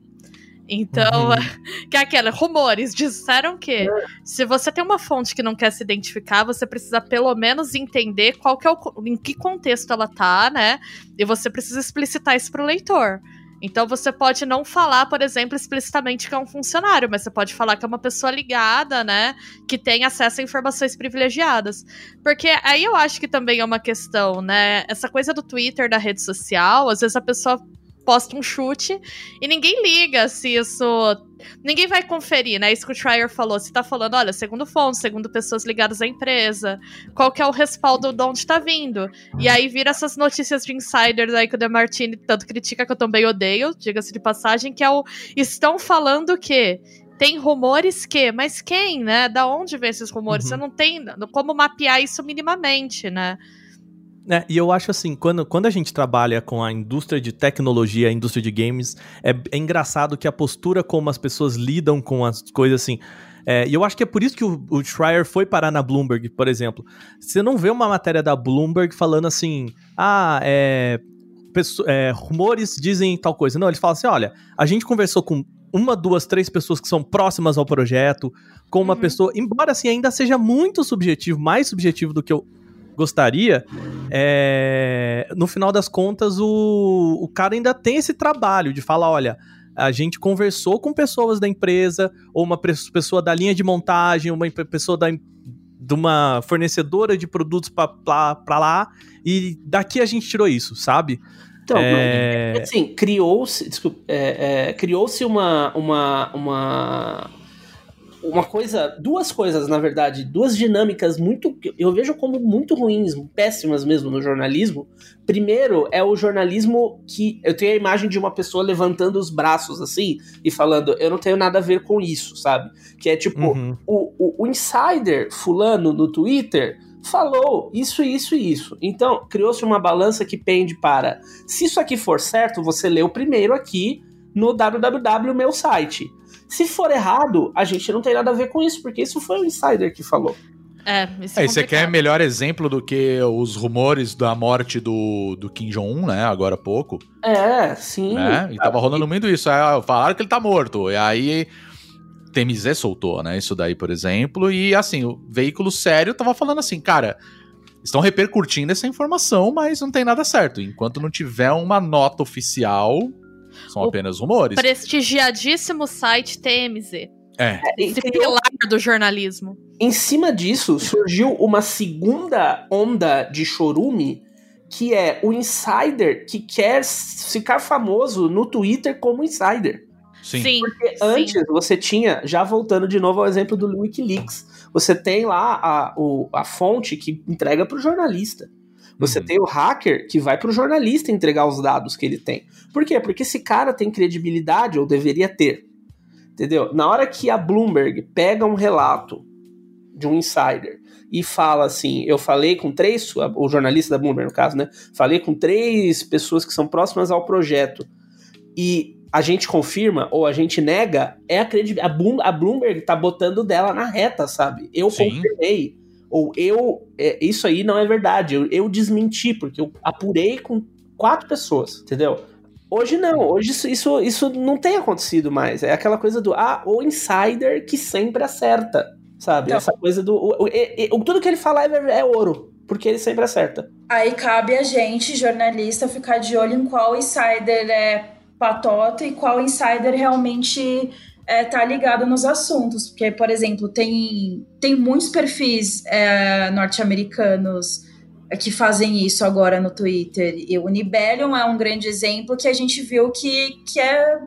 Então, uhum. que é aquela, rumores disseram que se você tem uma fonte que não quer se identificar, você precisa pelo menos entender qual que é o, em que contexto ela tá, né? E você precisa explicitar isso pro leitor. Então você pode não falar, por exemplo, explicitamente que é um funcionário, mas você pode falar que é uma pessoa ligada, né? Que tem acesso a informações privilegiadas. Porque aí eu acho que também é uma questão, né? Essa coisa do Twitter, da rede social, às vezes a pessoa posta um chute e ninguém liga se isso. Ninguém vai conferir, né? Isso que o Trier falou. Se tá falando, olha, segundo fontes, segundo pessoas ligadas à empresa, qual que é o respaldo de onde tá vindo. E aí vira essas notícias de insiders aí que o Demartini tanto critica que eu também odeio, diga-se de passagem, que é o. Estão falando que tem rumores que, mas quem, né? Da onde vem esses rumores? Uhum. Você não tem como mapear isso minimamente, né? É, e eu acho assim, quando, quando a gente trabalha com a indústria de tecnologia, a indústria de games, é, é engraçado que a postura como as pessoas lidam com as coisas assim. É, e eu acho que é por isso que o, o Schreier foi parar na Bloomberg, por exemplo. Você não vê uma matéria da Bloomberg falando assim, ah, é, é, rumores dizem tal coisa. Não, eles falam assim: olha, a gente conversou com uma, duas, três pessoas que são próximas ao projeto, com uma uhum. pessoa, embora assim ainda seja muito subjetivo, mais subjetivo do que eu gostaria, é, no final das contas, o, o cara ainda tem esse trabalho de falar: olha, a gente conversou com pessoas da empresa, ou uma pessoa da linha de montagem, uma pessoa da, de uma fornecedora de produtos para lá, e daqui a gente tirou isso, sabe? Então, é... assim, criou-se, é, é, criou-se uma, uma, uma uma coisa, duas coisas, na verdade, duas dinâmicas muito, eu vejo como muito ruins, péssimas mesmo no jornalismo. Primeiro é o jornalismo que eu tenho a imagem de uma pessoa levantando os braços assim e falando, eu não tenho nada a ver com isso, sabe? Que é tipo, uhum. o, o, o insider fulano no Twitter falou isso, isso e isso. Então, criou-se uma balança que pende para, se isso aqui for certo, você lê o primeiro aqui no www meu site. Se for errado, a gente não tem nada a ver com isso, porque isso foi o insider que falou. É, isso é, é Você quer melhor exemplo do que os rumores da morte do, do Kim Jong-un, né? Agora há pouco. É, sim. Né? E tava rolando muito isso. Aí, falaram que ele tá morto. E aí. TMZ soltou, né? Isso daí, por exemplo. E assim, o veículo sério tava falando assim, cara. Estão repercutindo essa informação, mas não tem nada certo. Enquanto não tiver uma nota oficial, são o apenas rumores. Prestigiadíssimo site TMZ. É. Esse pilar do jornalismo. Em cima disso, surgiu uma segunda onda de chorume, que é o insider que quer ficar famoso no Twitter como insider. Sim. Sim Porque antes Sim. você tinha, já voltando de novo ao exemplo do Wikileaks, você tem lá a, o, a fonte que entrega para o jornalista. Você uhum. tem o hacker que vai para o jornalista entregar os dados que ele tem. Por quê? Porque esse cara tem credibilidade, ou deveria ter. Entendeu? Na hora que a Bloomberg pega um relato de um insider e fala assim: eu falei com três, o jornalista da Bloomberg, no caso, né? Falei com três pessoas que são próximas ao projeto e a gente confirma ou a gente nega, é a credibilidade. A Bloomberg tá botando dela na reta, sabe? Eu Sim. confirmei ou eu, é, isso aí não é verdade, eu, eu desmenti, porque eu apurei com quatro pessoas, entendeu? Hoje não, hoje isso, isso, isso não tem acontecido mais. É aquela coisa do, ah, o insider que sempre acerta, sabe? Então, Essa coisa do. O, o, o, tudo que ele falar é, é ouro, porque ele sempre acerta. Aí cabe a gente, jornalista, ficar de olho em qual insider é patota e qual insider realmente é, tá ligado nos assuntos. Porque, por exemplo, tem, tem muitos perfis é, norte-americanos que fazem isso agora no Twitter. E o Nibelion é um grande exemplo que a gente viu que, que é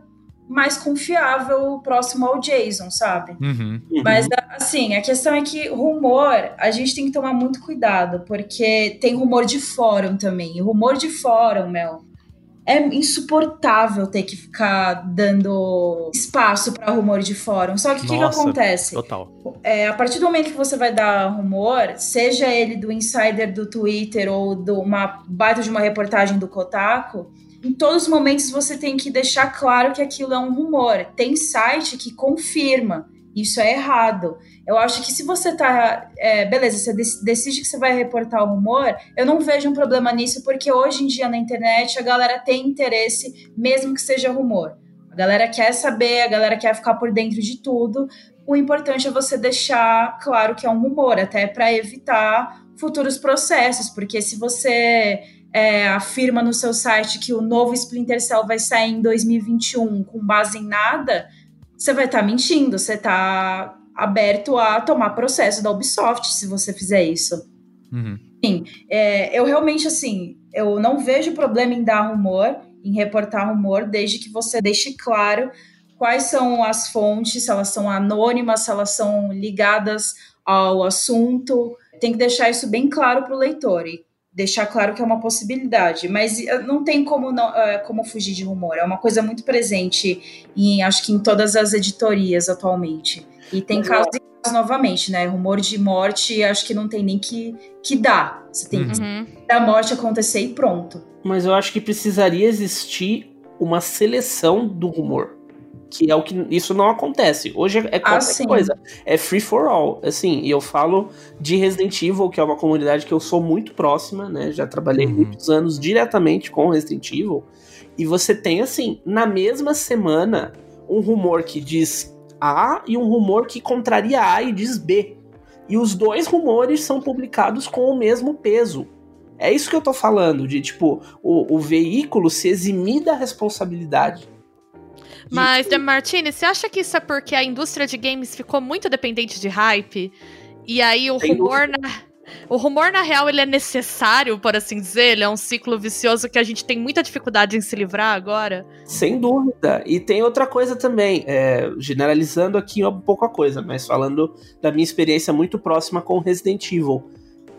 mais confiável próximo ao Jason, sabe? Uhum. Mas, assim, a questão é que rumor, a gente tem que tomar muito cuidado, porque tem rumor de fórum também. E rumor de fórum, Mel, é insuportável ter que ficar dando espaço para rumor de fórum. Só que o que, que, acontece? Total. É, a partir do momento que você vai dar rumor, seja ele do insider do Twitter ou de uma baita de uma reportagem do Kotaku, em todos os momentos você tem que deixar claro que aquilo é um rumor. Tem site que confirma. Isso é errado. Eu acho que se você tá. É, beleza, você decide que você vai reportar o rumor, eu não vejo um problema nisso, porque hoje em dia na internet a galera tem interesse, mesmo que seja rumor. A galera quer saber, a galera quer ficar por dentro de tudo. O importante é você deixar claro que é um rumor, até para evitar futuros processos, porque se você é, afirma no seu site que o novo Splinter Cell vai sair em 2021 com base em nada, você vai estar tá mentindo, você está aberto a tomar processo da Ubisoft se você fizer isso. Uhum. Sim, é, eu realmente, assim, eu não vejo problema em dar rumor, em reportar rumor, desde que você deixe claro quais são as fontes, se elas são anônimas, se elas são ligadas ao assunto. Tem que deixar isso bem claro para o leitor. E deixar claro que é uma possibilidade, mas eh, não tem como, não, eh, como fugir de rumor. É uma coisa muito presente em, acho que em todas as editorias atualmente. E tem casos novamente, né? Rumor de morte, acho que não tem nem que, que dar. Você tem que Uhum. a morte acontecer e pronto. Mas eu acho que precisaria existir uma seleção do rumor. Que é o que. Isso não acontece. Hoje é qualquer sim. coisa. É free for all. Assim, e eu falo de Resident Evil, que é uma comunidade que eu sou muito próxima, né? Já trabalhei Uhum. muitos anos diretamente com Resident Evil. E você tem, assim, na mesma semana, um rumor que diz A e um rumor que contraria A e diz B. E os dois rumores são publicados com o mesmo peso. É isso que eu tô falando, de tipo, o, o veículo se eximir da responsabilidade. Mas, Demartini, você acha que isso é porque a indústria de games ficou muito dependente de hype? E aí o rumor na. O rumor, na real, ele é necessário, por assim dizer? Ele é um ciclo vicioso que a gente tem muita dificuldade em se livrar agora? Sem dúvida. E tem outra coisa também, é, generalizando aqui um pouco a coisa, mas falando da minha experiência muito próxima com Resident Evil.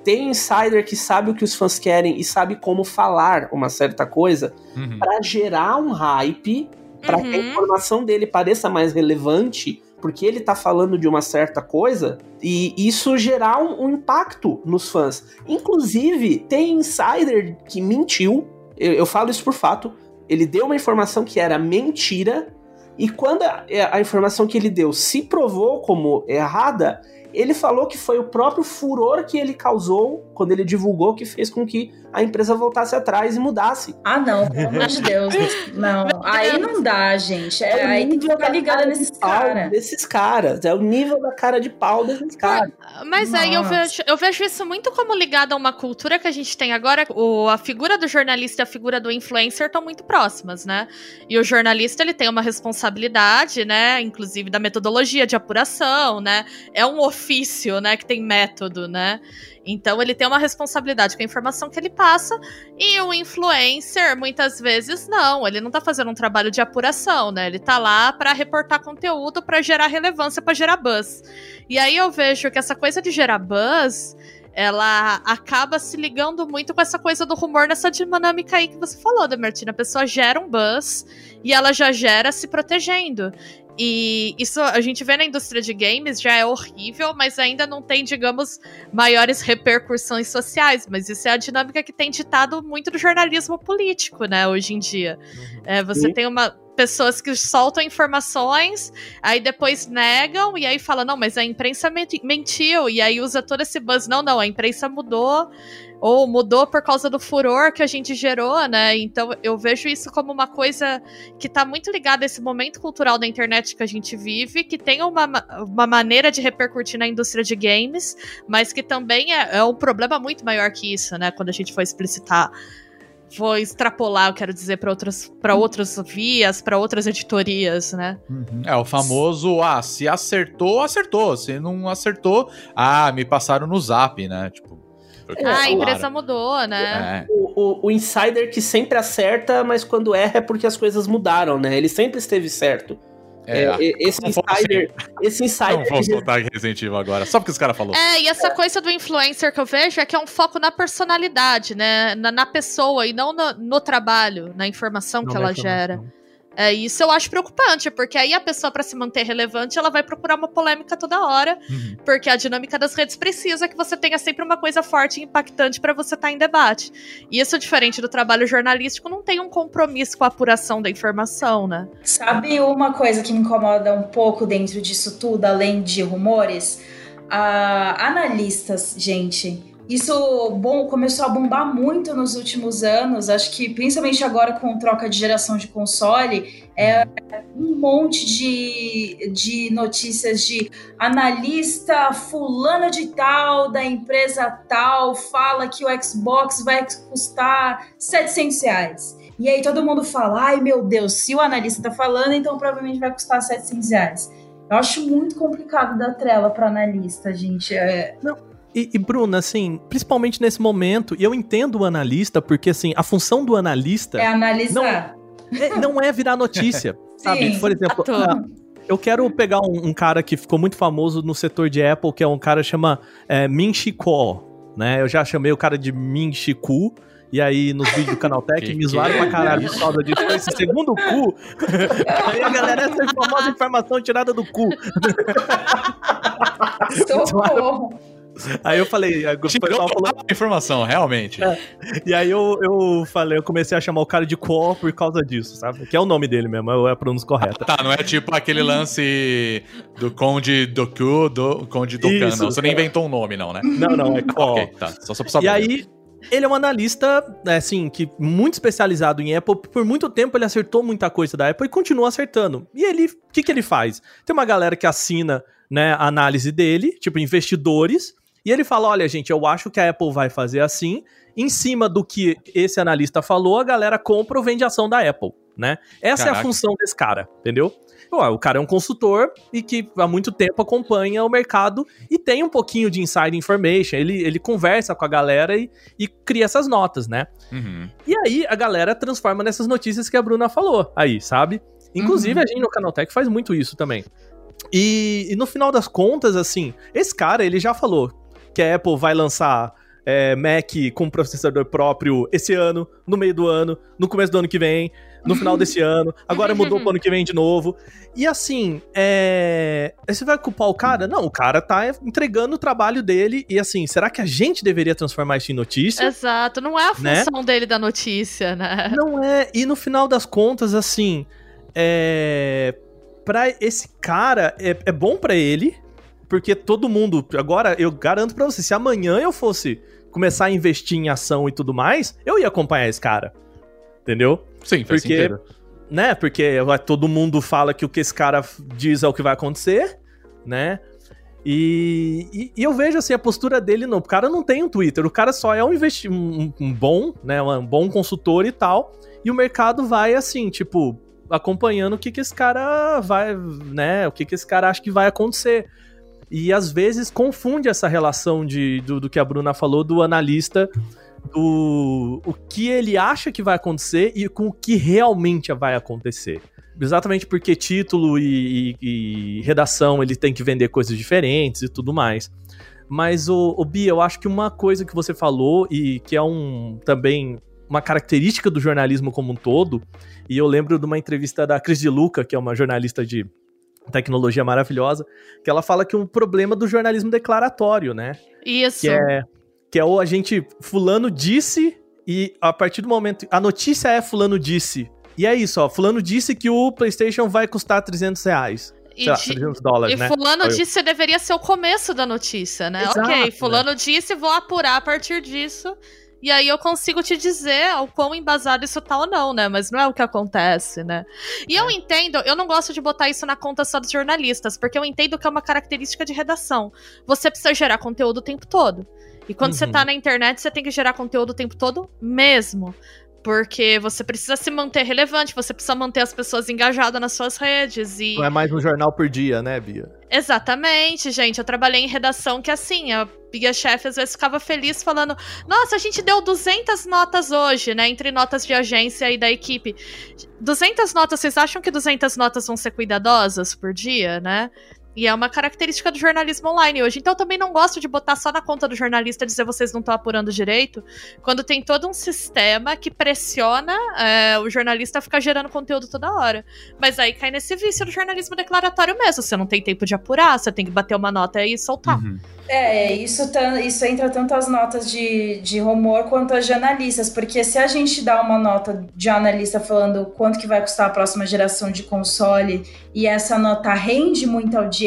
Tem insider que sabe o que os fãs querem e sabe como falar uma certa coisa Uhum. pra gerar um hype, pra que a Uhum. informação dele pareça mais relevante, porque ele tá falando de uma certa coisa, e isso gerar um, um impacto nos fãs. Inclusive, tem insider que mentiu, eu, eu falo isso por fato, ele deu uma informação que era mentira, e quando a, a informação que ele deu se provou como errada, ele falou que foi o próprio furor que ele causou quando ele divulgou que fez com que a empresa voltasse atrás e mudasse. Ah, não, pelo amor de Deus. Não, aí não dá, gente. É, o aí tem que ficar da ligada nesses caras. Desses caras. É o nível da cara de pau desses caras. Mas aí eu vejo, eu vejo isso muito como ligado a uma cultura que a gente tem agora. O, a figura do jornalista e a figura do influencer estão muito próximas, né? E o jornalista ele tem uma responsabilidade, né? Inclusive da metodologia de apuração, né? É um ofício, né? Que tem método, né? Então ele tem uma responsabilidade com a informação que ele passa. E o influencer, muitas vezes, não. Ele não tá fazendo um trabalho de apuração, né? Ele tá lá pra reportar conteúdo, pra gerar relevância, pra gerar buzz. E aí eu vejo que essa coisa de gerar buzz, ela acaba se ligando muito com essa coisa do rumor nessa dinâmica aí que você falou, Demertina. A pessoa gera um buzz e ela já gera se protegendo. E isso a gente vê na indústria de games já é horrível, mas ainda não tem, digamos, maiores repercussões sociais. Mas isso é a dinâmica que tem ditado muito do jornalismo político, né, hoje em dia. É, você Sim. tem uma pessoas que soltam informações, aí depois negam e aí fala não, mas a imprensa menti- mentiu e aí usa todo esse buzz, não, não, a imprensa mudou ou mudou por causa do furor que a gente gerou, né? Então eu vejo isso como uma coisa que tá muito ligada a esse momento cultural da internet que a gente vive, que tem uma, ma- uma maneira de repercutir na indústria de games, mas que também é, é um problema muito maior que isso, né? Quando a gente for explicitar vou extrapolar, eu quero dizer, para outras, pra outras vias, para outras editorias, né? É o famoso, ah, se acertou, acertou. Se não acertou, ah, me passaram no zap, né? Tipo. Porque ah, a empresa mudou, né? É. O, o- o insider que sempre acerta, mas quando erra é porque as coisas mudaram, né? Ele sempre esteve certo. É, É, esse não insider. Esse Não insider. vou soltar Resident Evil agora, só porque os caras falaram. É, e essa coisa do influencer que eu vejo é que é um foco na personalidade, né? Na, na pessoa e não no, no trabalho, na informação Não que ela informação. gera. É, isso eu acho preocupante, porque aí a pessoa, para se manter relevante, ela vai procurar uma polêmica toda hora, Uhum. porque a dinâmica das redes precisa que você tenha sempre uma coisa forte e impactante para você estar em debate. E isso, diferente do trabalho jornalístico, não tem um compromisso com a apuração da informação, né? Sabe uma coisa que me incomoda um pouco dentro disso tudo, além de rumores? Ah, analistas, gente. Isso bom, começou a bombar muito nos últimos anos. Acho que principalmente agora com troca de geração de console, é um monte de, de notícias de analista fulano de tal da empresa tal fala que o Xbox vai custar 700 reais. E aí todo mundo fala, ai meu Deus, se o analista tá falando, então provavelmente vai custar 700 reais. Eu acho muito complicado dar trela para analista, gente. É... E, e, Bruna, assim, principalmente nesse momento, e eu entendo o analista, porque assim, a função do analista É analisar. é- não é virar notícia. sabe? Sim. Por exemplo, ah, eu quero pegar um, um cara que ficou muito famoso no setor de Apple, que é um cara que chama é, Min né? Eu já chamei o cara de Min Chi Ku, e aí nos vídeos do Canaltech me zoaram pra caralho por causa disso. Foi Esse segundo cu. aí a galera, essa é famosa informação tirada do cu. Socorro. Aí eu falei, o pessoal falou, informação, realmente. E aí eu, eu falei, eu comecei a chamar o cara de Quo por causa disso, sabe? Que é o nome dele mesmo, é a pronúncia correta. Tá, não é tipo aquele lance do Conde Doku, do Conde Dokan, Isso, não. Você nem é. inventou um nome, não, né? Não, não, é Quo. Ok, tá. Só só pra saber. E aí, ele é um analista, né, assim, que muito especializado em Apple. Por muito tempo ele acertou muita coisa da Apple e continua acertando. E ele, o que, que ele faz? Tem uma galera que assina, né, a análise dele, tipo investidores, e ele fala: olha, gente, eu acho que a Apple vai fazer assim. Em cima do que esse analista falou, a galera compra ou vende ação da Apple, né? Essa é a Caraca. função desse cara, entendeu? Ó, O cara é um consultor e que há muito tempo acompanha o mercado e tem um pouquinho de inside information. Ele, ele conversa com a galera e, e cria essas notas, né? Uhum. E aí a galera transforma nessas notícias que a Bruna falou aí, sabe? Inclusive Uhum. a gente no Canaltech faz muito isso também. E, e no final das contas, assim, esse cara, ele já falou que a Apple vai lançar é, Mac com processador próprio esse ano, no meio do ano, no começo do ano que vem, no final desse ano, agora mudou pro ano que vem de novo. E assim, é... você vai culpar o cara? Não, o cara tá entregando o trabalho dele e assim, será que a gente deveria transformar isso em notícia? Exato, não é a Né? função dele da notícia, né? Não é, e no final das contas, assim, é. Pra esse cara, é, é bom pra ele, porque todo mundo. Agora, eu garanto pra você, se amanhã eu fosse começar a investir em ação e tudo mais, eu ia acompanhar esse cara. Entendeu? Sim, faz Porque- sentido. Né? Porque todo mundo fala que o que esse cara diz é o que vai acontecer, né? E, e- e eu vejo assim a postura dele, não. O cara não tem um Twitter, o cara só é um, investi um, um bom, né? Um bom consultor e tal. E o mercado vai assim, tipo, acompanhando o que, que esse cara vai, né? O que, que esse cara acha que vai acontecer. E às vezes confunde essa relação de, do, do que a Bruna falou, do analista, do o que ele acha que vai acontecer e com o que realmente vai acontecer. Exatamente porque título e, e- e redação ele tem que vender coisas diferentes e tudo mais. Mas o, o Bia, eu acho que uma coisa que você falou e que é um também uma característica do jornalismo como um todo, e eu lembro de uma entrevista da Cris de Luca, que é uma jornalista de tecnologia maravilhosa, que ela fala que um problema do jornalismo declaratório, né? Isso. Que é, que é o a gente, fulano disse, e a partir do momento, a notícia é fulano disse. E é isso, ó, fulano disse que o Playstation vai custar 300 reais. E lá, de- 300 dólares, E né? fulano disse deveria ser o começo da notícia, né? Exato, ok, fulano disse, vou apurar a partir disso. E aí eu consigo te dizer o quão embasado isso tá ou não, né? Mas não é o que acontece, né? E É. eu entendo, eu não gosto de botar isso na conta só dos jornalistas, porque eu entendo que é uma característica de redação. Você precisa gerar conteúdo o tempo todo. E quando você Uhum. tá na internet, você tem que gerar conteúdo o tempo todo mesmo. Porque você precisa se manter relevante, você precisa manter as pessoas engajadas nas suas redes. E Não é mais um jornal por dia, né, Bia? Exatamente, gente. Eu trabalhei em redação que assim, a Bia Chefe às vezes ficava feliz falando: "Nossa, a gente deu 200 notas hoje, né, entre notas de agência e da equipe. 200 notas, vocês acham que 200 notas vão ser cuidadosas por dia, né?" E é uma característica do jornalismo online hoje. Então eu também não gosto de botar só na conta do jornalista dizer vocês não estão apurando direito, quando tem todo um sistema que pressiona é, o jornalista a ficar gerando conteúdo toda hora. Mas aí cai nesse vício do jornalismo declaratório mesmo. Você não tem tempo de apurar, você tem que bater uma nota e soltar. Uhum. É, isso, tan- isso entra tanto as notas de, de rumor quanto as de analistas, porque se a gente dá uma nota de analista falando quanto que vai custar a próxima geração de console e essa nota rende muita audiência,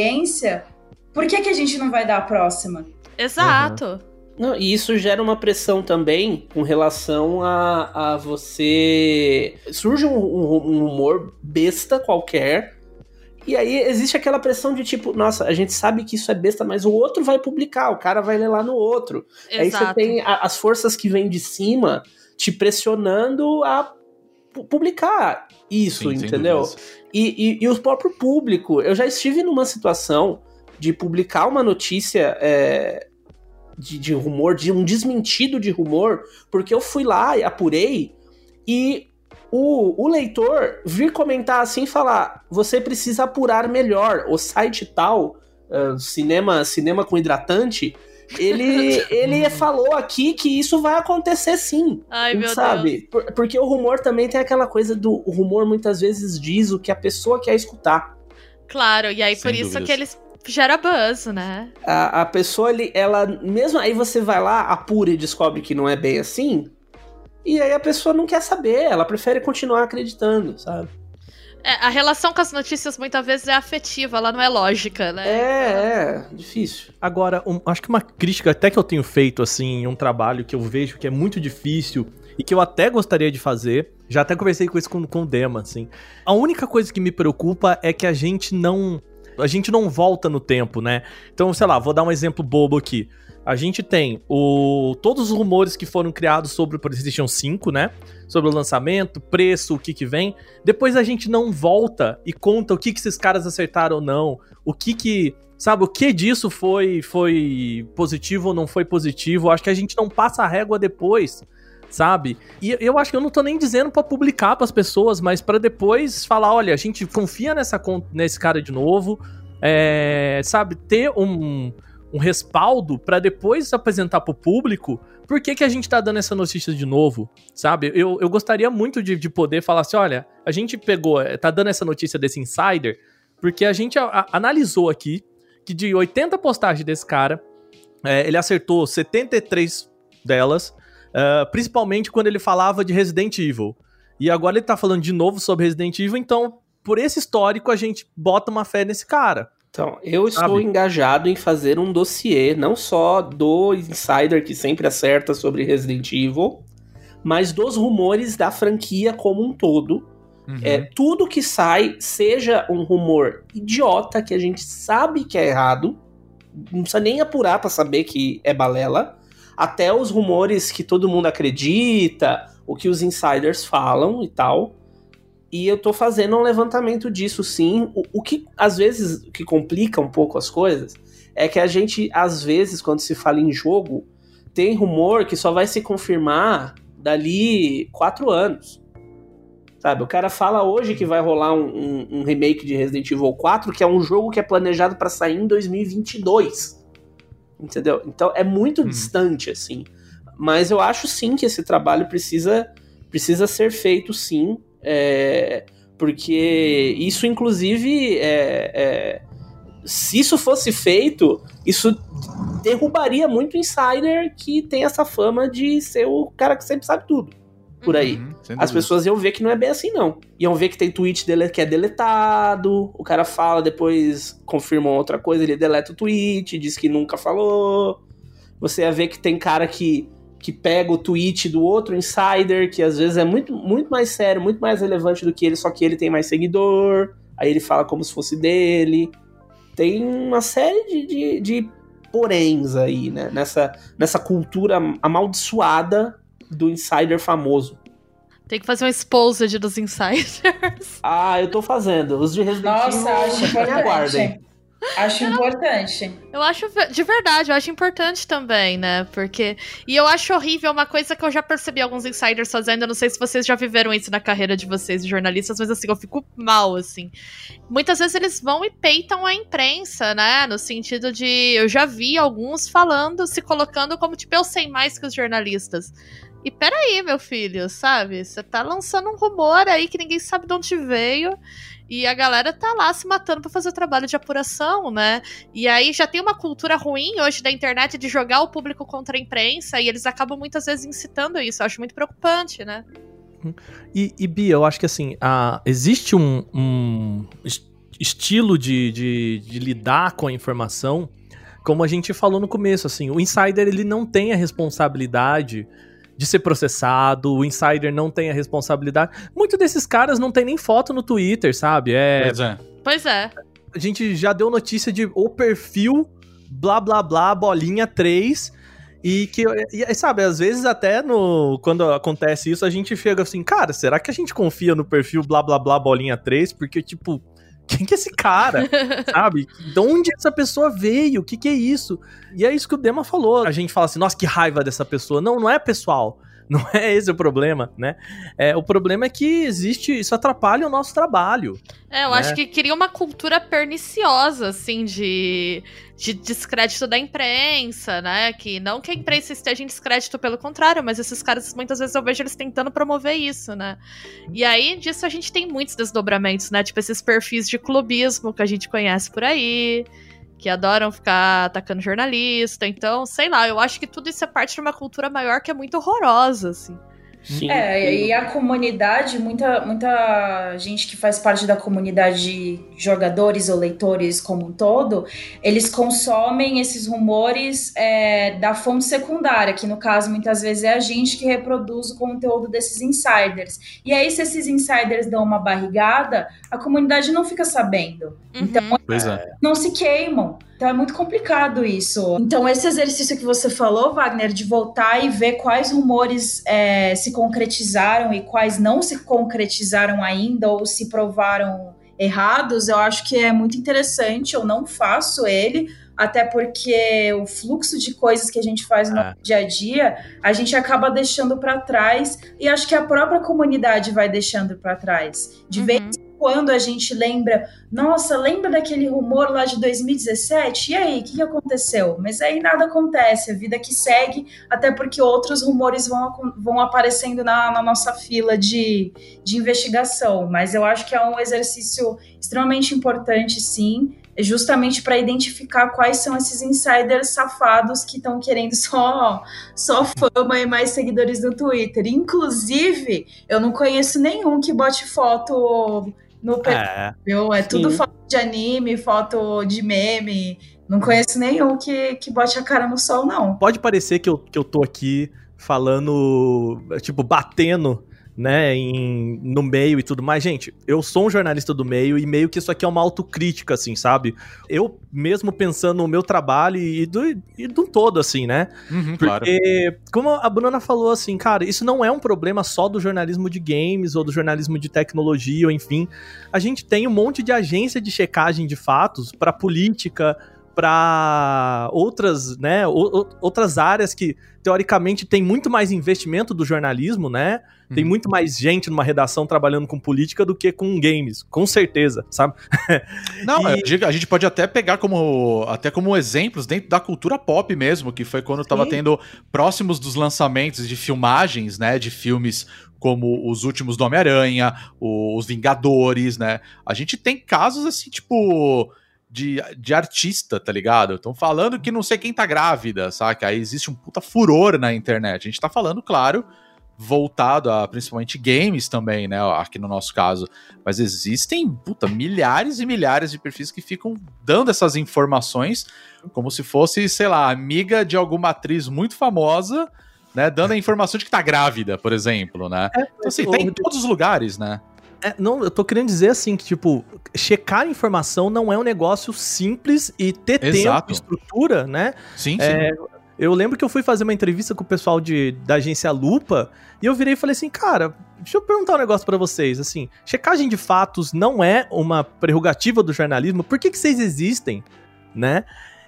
por que, que a gente não vai dar a próxima? Exato. Não, e isso gera uma pressão também com relação a, a você. Surge um, um- um humor besta qualquer. E aí existe aquela pressão de tipo, nossa, a gente sabe que isso é besta, mas o outro vai publicar, o cara vai ler lá no outro. Aí você Exato. tem a- as forças que vêm de cima te pressionando a publicar isso, Sim, entendeu? E, e, e o próprio público. Eu já estive numa situação de publicar uma notícia é, de, de rumor, de um desmentido de rumor, porque eu fui lá e apurei e o, o leitor vir comentar assim e falar: você precisa apurar melhor. O site tal, ah, cinema, cinema com hidratante. Ele, ele falou aqui que isso vai acontecer sim. Ai, meu Deus. sabe? Por- porque o rumor também tem aquela coisa do o rumor muitas vezes diz o que a pessoa quer escutar. Claro, e aí Sem por isso dúvidas. que eles gera buzz, né? A, a pessoa, ele, ela, mesmo aí você vai lá, apura e descobre que não é bem assim, e aí a pessoa não quer saber, ela prefere continuar acreditando, sabe? É, a relação com as notícias muitas vezes é afetiva, ela não é lógica, né? É, é, difícil. Agora, um- acho que uma crítica até que eu tenho feito, assim, em um trabalho que eu vejo que é muito difícil e que eu até gostaria de fazer, já até conversei com isso com, com o Dema, assim. A única coisa que me preocupa é que a gente não. A gente não volta no tempo, né? Então, sei lá, vou dar um exemplo bobo aqui. A gente tem o, todos os rumores que foram criados sobre o PlayStation 5, né? Sobre o lançamento, preço, o que que vem. Depois a gente não volta e conta o que que esses caras acertaram ou não, o que que Sabe, o que disso foi foi positivo ou não foi positivo? Acho que a gente não passa a régua depois, sabe? E eu acho que eu não tô nem dizendo pra publicar pras pessoas, mas pra depois falar, olha, a gente confia nessa nesse cara de novo, é, sabe, ter um, um respaldo pra depois apresentar pro público por que, que a gente tá dando essa notícia de novo, sabe? Eu, eu gostaria muito de, de poder falar assim, olha, a gente pegou, eh, tá dando essa notícia desse insider, porque a gente a- a- analisou aqui que de 80 postagens desse cara, é, ele acertou 73 delas, é, principalmente quando ele falava de Resident Evil. E agora ele tá falando de novo sobre Resident Evil, então, por esse histórico, a gente bota uma fé nesse cara. Então, eu estou Sabe? engajado em fazer um dossiê, não só do insider que sempre acerta sobre Resident Evil, mas dos rumores da franquia como um todo. Uhum. É, tudo que sai, seja um rumor idiota que a gente sabe que é errado, não precisa nem apurar pra saber que é balela, até os rumores que todo mundo acredita, o que os insiders falam e tal. E eu tô fazendo um levantamento disso sim. O, o que às vezes que complica um pouco as coisas é que a gente, às vezes, quando se fala em jogo, tem rumor que só vai se confirmar dali quatro anos. Sabe, o cara fala hoje que vai rolar um, um- um remake de Resident Evil 4, que é um jogo que é planejado pra sair em 2022. Entendeu? Então é muito Uhum. distante, assim. Mas eu acho sim que esse trabalho precisa, precisa ser feito, sim. É, porque isso, inclusive, é, é, se isso fosse feito, isso derrubaria muito o insider que tem essa fama de ser o cara que sempre sabe tudo por aí. Uhum, As pessoas iam ver que não é bem assim, não. Iam ver que tem tweet dele que é deletado, o cara fala, depois confirma outra coisa, ele deleta o tweet, diz que nunca falou. Você ia ver que tem cara que, que pega o tweet do outro insider, que às vezes é muito, muito mais sério, muito mais relevante do que ele, só que ele tem mais seguidor. Aí ele fala como se fosse dele. Tem uma série de, de, de poréns aí, né? Nessa, nessa cultura amaldiçoada do insider famoso. Tem que fazer um exposed dos insiders. Ah, eu tô fazendo. Os de Resident Nossa, Evil, acho aguardem. importante. Importante. Eu acho, de verdade, eu acho importante também, né? Porque. E eu acho horrível uma coisa que eu já percebi alguns insiders fazendo. Eu não sei se vocês já viveram isso na carreira de vocês, de jornalistas, mas assim, eu fico mal, assim. Muitas vezes eles vão e peitam a imprensa, né? No sentido de. Eu já vi alguns falando, se colocando como, tipo, eu sei mais que os jornalistas. E peraí, meu filho, sabe? Você tá lançando um rumor aí que ninguém sabe de onde veio. E a galera tá lá se matando pra fazer o trabalho de apuração, né? E aí já tem uma cultura ruim hoje da internet de jogar o público contra a imprensa e eles acabam muitas vezes incitando isso. Eu acho muito preocupante, né? E, e Bia, eu acho que assim, a- existe um, um es- estilo de, de, de lidar com a informação, como a gente falou no começo, assim, o insider ele não tem a responsabilidade de ser processado, o insider não tem a responsabilidade. Muitos desses caras não tem nem foto no Twitter, sabe? É, Pois é. Pois é. a gente já deu notícia de o perfil blá blá blá bolinha 3 e que e, sabe, às vezes até no quando acontece isso a gente chega assim, cara, será que a gente confia no perfil blá blá blá bolinha 3? Porque tipo, quem que é esse cara? sabe? De onde essa pessoa veio? O que que é isso? E é isso que o Dema falou. A gente fala assim, nossa, que raiva dessa pessoa. Não, não é pessoal. Não é esse o problema, né? É, o problema é que existe, isso atrapalha o nosso trabalho. É, eu Né? acho que cria uma cultura perniciosa, assim, de, de descrédito da imprensa, né? Que não que a imprensa esteja em descrédito, pelo contrário, mas esses caras, muitas vezes eu vejo eles tentando promover isso, né? E aí, disso a gente tem muitos desdobramentos, né? Tipo esses perfis de clubismo que a gente conhece por aí, que adoram ficar atacando jornalista. Então, sei lá, eu acho que tudo isso é parte de uma cultura maior que é muito horrorosa, assim. Sim. É, e a comunidade, muita, muita gente que faz parte da comunidade de jogadores ou leitores como um todo, eles consomem esses rumores é, da fonte secundária, que no caso muitas vezes é a gente que reproduz o conteúdo desses insiders. E aí, se esses insiders dão uma barrigada, a comunidade não fica sabendo. Então, Pois é. não se queimam. Então é muito complicado isso. Então, esse exercício que você falou, Wagner, de voltar e ver quais rumores é, se concretizaram e quais não se concretizaram ainda ou se provaram errados, eu acho que é muito interessante. Eu não faço ele, até porque o fluxo de coisas que a gente faz no É. dia a dia, a gente acaba deixando para trás e acho que a própria comunidade vai deixando para trás. De Uhum. vez em quando a gente lembra, nossa, lembra daquele rumor lá de 2017? E aí, o que, que aconteceu? Mas aí nada acontece, a vida que segue, até porque outros rumores vão, vão aparecendo na, na nossa fila de, de investigação. Mas eu acho que é um exercício extremamente importante, sim, justamente para identificar quais são esses insiders safados que estão querendo só, só fama e mais seguidores no Twitter. Inclusive, eu não conheço nenhum que bote foto no É. perfil. É tudo Sim. foto de anime, foto de meme. Não conheço nenhum que, que bote a cara no sol, não. Pode parecer que eu, que eu tô aqui falando, tipo, batendo, né, em, no meio e tudo mais. Gente, eu sou um jornalista do meio e meio que isso aqui é uma autocrítica, assim, sabe? Eu mesmo pensando no meu trabalho e do, e do todo, assim, né? Uhum, claro. Porque, como a Bruna falou assim, cara, isso não é um problema só do jornalismo de games ou do jornalismo de tecnologia, ou enfim. A gente tem um monte de agência de checagem de fatos para política, para outras, né, outras áreas que teoricamente tem muito mais investimento do jornalismo, né? Tem Uhum. muito mais gente numa redação trabalhando com política do que com games, com certeza, sabe? Não, E- a gente pode até pegar como até como exemplos dentro da cultura pop mesmo, que foi quando tava Sim. tendo próximos dos lançamentos de filmagens, né, de filmes como os últimos do Homem-Aranha, os Vingadores, né? A gente tem casos assim, tipo de, de artista, tá ligado? Estão falando que não sei quem tá grávida, saca? Aí existe um puta furor na internet. A gente tá falando, claro, voltado a principalmente games também, né? Aqui no nosso caso. Mas existem, puta, milhares e milhares de perfis que ficam dando essas informações como se fosse, sei lá, amiga de alguma atriz muito famosa, né? Dando a informação de que tá grávida, por exemplo, né? Então, assim, tá em todos os lugares, né? É, não, eu tô querendo dizer assim que, tipo, checar informação não é um negócio simples e ter Exato. tempo, estrutura, né? Sim, sim. É, Eu lembro que eu fui fazer uma entrevista com o pessoal de, da agência Lupa e eu virei e falei assim, cara, deixa eu perguntar um negócio pra vocês, assim, checagem de fatos não é uma prerrogativa do jornalismo, por que que vocês existem, né?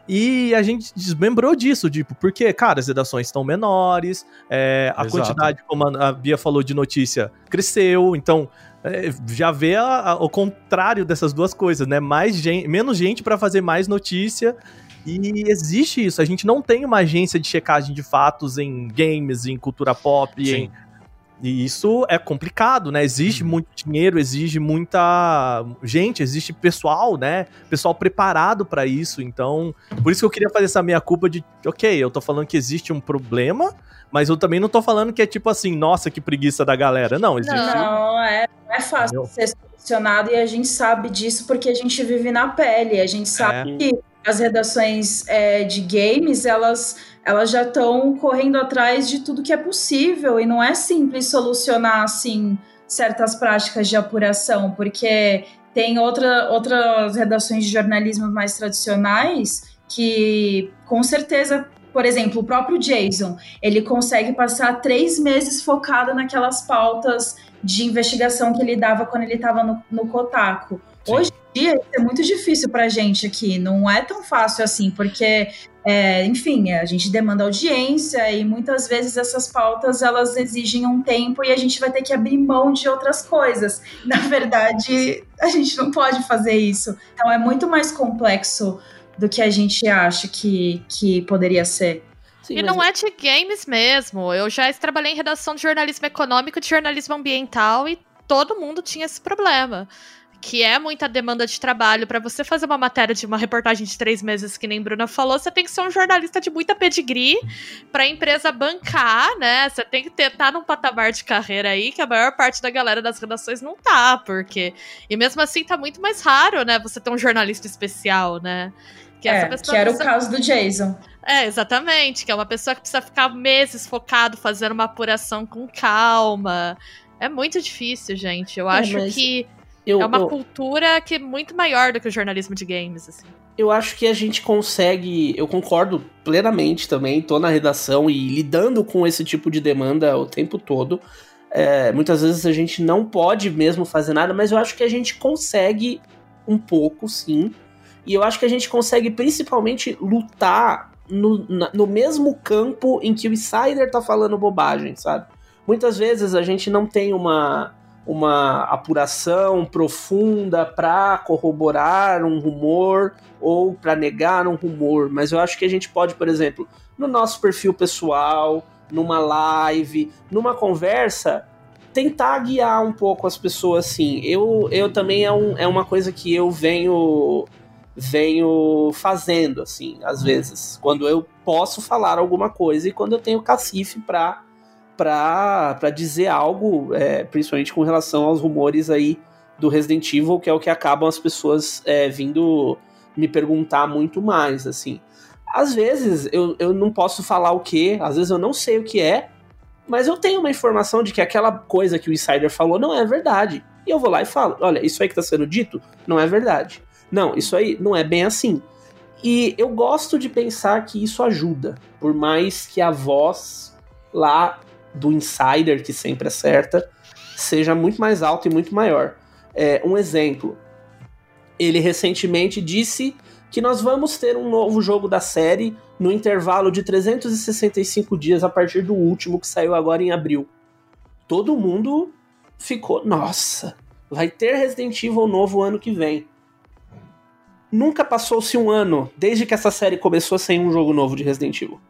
E a gente desmembrou disso, tipo, porque, cara, as redações estão menores, é, a Exato. quantidade, como a Bia falou, de notícia cresceu, então é, já vê a- a- o contrário dessas duas coisas, né? Mais gente, menos gente pra fazer mais notícia. E existe isso. A gente não tem uma agência de checagem de fatos em games, em cultura pop, Sim. em e isso é complicado, né? Exige muito dinheiro, exige muita gente, existe pessoal, né? Pessoal preparado pra isso. Então, por isso que eu queria fazer essa meia culpa de, ok, eu tô falando que existe um problema, mas eu também não tô falando que é tipo assim, nossa, que preguiça da galera. Não, existe. Não, é, não é fácil Entendeu? ser solucionado e a gente sabe disso porque a gente vive na pele. A gente sabe É. que as redações é, de games, elas, elas já estão correndo atrás de tudo que é possível e não é simples solucionar, assim, certas práticas de apuração, porque tem outra, outras redações de jornalismo mais tradicionais que, com certeza, por exemplo, o próprio Jason, ele consegue passar três meses focado naquelas pautas de investigação que ele dava quando ele estava no, no Kotaku. Sim. Hoje dia, isso é muito difícil pra gente aqui, não é tão fácil assim, porque, é, enfim, a gente demanda audiência e muitas vezes essas pautas, elas exigem um tempo e a gente vai ter que abrir mão de outras coisas. Na verdade, a gente não pode fazer isso. Então, é muito mais complexo do que a gente acha que, que poderia ser. Sim, E mas não é de games mesmo. Eu já trabalhei em redação de jornalismo econômico, de jornalismo ambiental e todo mundo tinha esse problema. Que é muita demanda de trabalho. Pra você fazer uma matéria de uma reportagem de três meses, que nem Bruna falou, você tem que ser um jornalista de muita pedigree pra empresa bancar, né? Você tem que estar tá num patamar de carreira aí que a maior parte da galera das redações não tá, porque. E mesmo assim tá muito mais raro, né? Você ter um jornalista especial, né? Que É, essa pessoa que era o caso do Jason. é, exatamente. Que é uma pessoa que precisa ficar meses focado fazendo uma apuração com calma. É muito difícil, gente. Eu É, acho mas que eu, é uma eu- cultura que é muito maior do que o jornalismo de games, assim. eu acho que a gente consegue. Eu concordo plenamente também, tô na redação e lidando com esse tipo de demanda o tempo todo. É, muitas vezes a gente não pode mesmo fazer nada, mas eu acho que a gente consegue um pouco, sim. E eu acho que a gente consegue principalmente lutar no, na- no mesmo campo em que o insider tá falando bobagem, sabe? Muitas vezes a gente não tem uma, uma apuração profunda para corroborar um rumor ou para negar um rumor, mas eu acho que a gente pode, por exemplo, no nosso perfil pessoal, numa live, numa conversa, tentar guiar um pouco as pessoas assim. Eu, eu também é, um, é uma coisa que eu venho venho fazendo assim, às vezes, quando eu posso falar alguma coisa e quando eu tenho cacife para para dizer algo, é, principalmente com relação aos rumores aí do Resident Evil, que é o que acabam as pessoas é, vindo me perguntar muito mais, assim. Às vezes eu, eu não posso falar o que, às vezes eu não sei o que é, mas eu tenho uma informação de que aquela coisa que o insider falou não é verdade. E eu vou lá e falo: olha, isso aí que tá sendo dito não é verdade. Não, isso aí não é bem assim. E eu gosto de pensar que isso ajuda, por mais que a voz lá do insider, que sempre acerta, seja muito mais alta e muito maior. É, um exemplo: ele recentemente disse que nós vamos ter um novo jogo da série no intervalo de 365 dias a partir do último que saiu agora em abril. Todo mundo ficou, nossa, vai ter Resident Evil novo ano que vem. Nunca passou-se um ano desde que essa série começou sem um jogo novo de Resident Evil.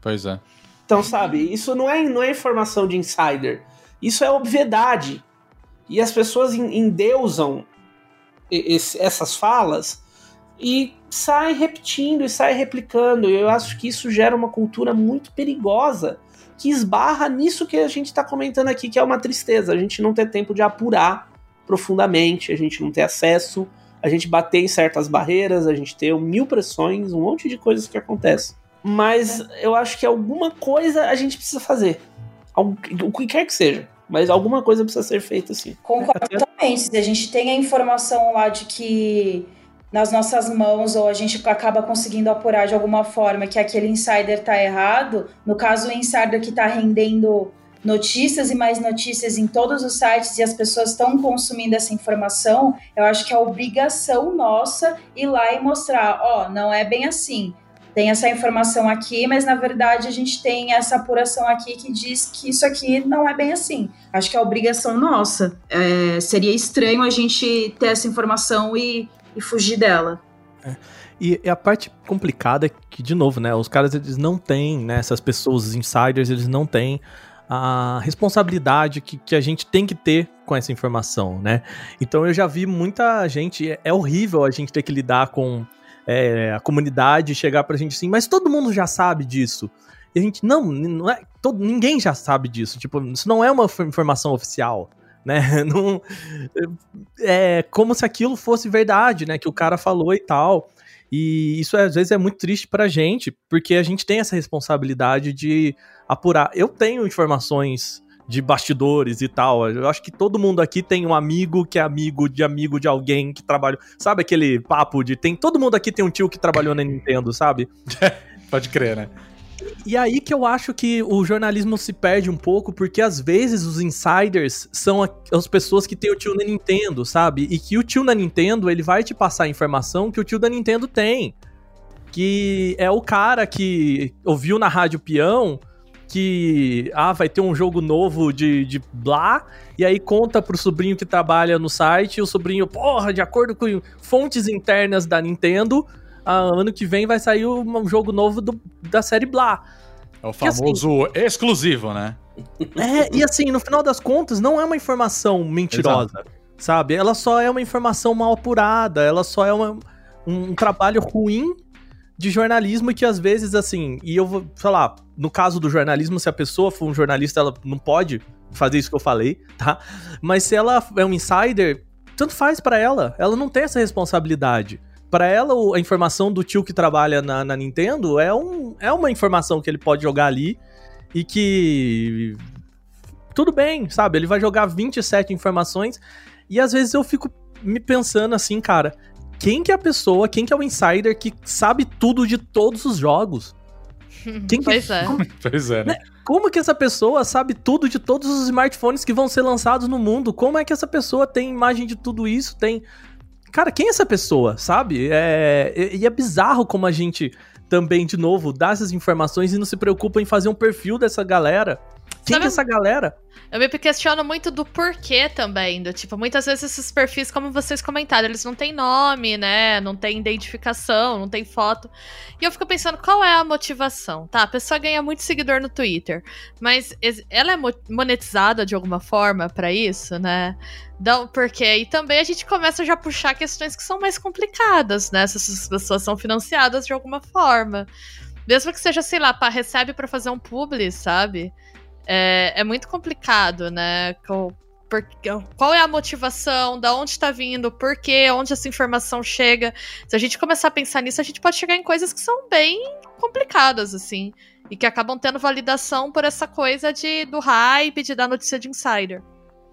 Pois é. Então, sabe, isso não é, não é informação de insider. Isso é obviedade. E as pessoas en- endeusam esse- essas falas e saem repetindo e saem replicando. Eu acho que isso gera uma cultura muito perigosa que esbarra nisso que a gente está comentando aqui, que é uma tristeza. A gente não ter tempo de apurar profundamente, a gente não ter acesso, a gente bater em certas barreiras, a gente ter mil pressões, um monte de coisas que acontecem. Mas eu acho que alguma coisa a gente precisa fazer. O que quer que seja. Mas alguma coisa precisa ser feita assim. Concordo totalmente. Se a gente tem a informação lá de que nas nossas mãos ou a gente acaba conseguindo apurar de alguma forma que aquele insider está errado, no caso o insider que está rendendo notícias e mais notícias em todos os sites e as pessoas estão consumindo essa informação, eu acho que é obrigação nossa ir lá e mostrar, ó, oh, não é bem assim. Tem essa informação aqui, mas na verdade a gente tem essa apuração aqui que diz que isso aqui não é bem assim. Acho que é obrigação nossa. É, seria estranho a gente ter essa informação e e fugir dela. É. E, a parte complicada é que, de novo, né, os caras eles não têm, né, essas pessoas, os insiders, eles não têm a responsabilidade que, que a gente tem que ter com essa informação, né? Então eu já vi muita gente, é, é horrível a gente ter que lidar com é, a comunidade chegar pra gente assim, mas todo mundo já sabe disso. E a gente, não, não é, todo, ninguém já sabe disso, tipo, isso não é uma informação oficial né? Não, é como se aquilo fosse verdade, né? Que o cara falou e tal. E isso às vezes é muito triste pra gente, porque a gente tem essa responsabilidade de apurar. Eu tenho informações de bastidores e tal. Eu acho que todo mundo aqui tem um amigo que é amigo de amigo de alguém que trabalha. Sabe aquele papo de tem todo mundo aqui tem um tio que trabalhou na Nintendo, sabe? Pode crer, né? E aí que eu acho que o jornalismo se perde um pouco, porque às vezes os insiders são as pessoas que têm o tio na Nintendo, sabe? E que o tio na Nintendo, ele vai te passar a informação que o tio da Nintendo tem. Que é o cara que ouviu na rádio peão que ah, vai ter um jogo novo de, de blá, e aí conta pro sobrinho que trabalha no site, e o sobrinho, porra, de acordo com fontes internas da Nintendo, ano que vem vai sair um jogo novo do, da série Blá. É o famoso assim, exclusivo, né? É, e assim, no final das contas, não é uma informação mentirosa, Exato. sabe? Ela só é uma informação mal apurada, ela só é uma, um trabalho ruim de jornalismo que às vezes, assim, e eu vou, sei lá, no caso do jornalismo, se a pessoa for um jornalista, ela não pode fazer isso que eu falei, tá? Mas se ela é um insider, tanto faz para ela, ela não tem essa responsabilidade para ela, a informação do tio que trabalha na, na, Nintendo é, um, é uma informação que ele pode jogar ali e que. Tudo bem, sabe? Ele vai jogar 27 informações e às vezes eu fico me pensando assim, cara, quem que é a pessoa, quem que é o insider que sabe tudo de todos os jogos? Quem que, pois é. Como, pois é, né? Como que essa pessoa sabe tudo de todos os smartphones que vão ser lançados no mundo? Como é que essa pessoa tem imagem de tudo isso? Tem cara, quem é essa pessoa, sabe? É, e é bizarro como a gente também, de novo, dá essas informações e não se preocupa em fazer um perfil dessa galera. Quem Sabe, é essa galera? Eu me questiono muito do porquê também. Do, tipo, muitas vezes esses perfis, como vocês comentaram, eles não têm nome, né? Não tem identificação, não tem foto. E eu fico pensando, qual é a motivação? Tá, a pessoa ganha muito seguidor no Twitter, mas ela é monetizada de alguma forma para isso, né? Não, porque aí também a gente começa já a puxar questões que são mais complicadas, né? Se essas pessoas são financiadas de alguma forma. Mesmo que seja, sei lá, pra, recebe para fazer um publi, sabe? É, é muito complicado, né? Qual, por, qual é a motivação, da onde está vindo, por quê, onde essa informação chega. Se a gente começar a pensar nisso, a gente pode chegar em coisas que são bem complicadas, assim. E que acabam tendo validação por essa coisa de, do hype, de dar notícia de insider.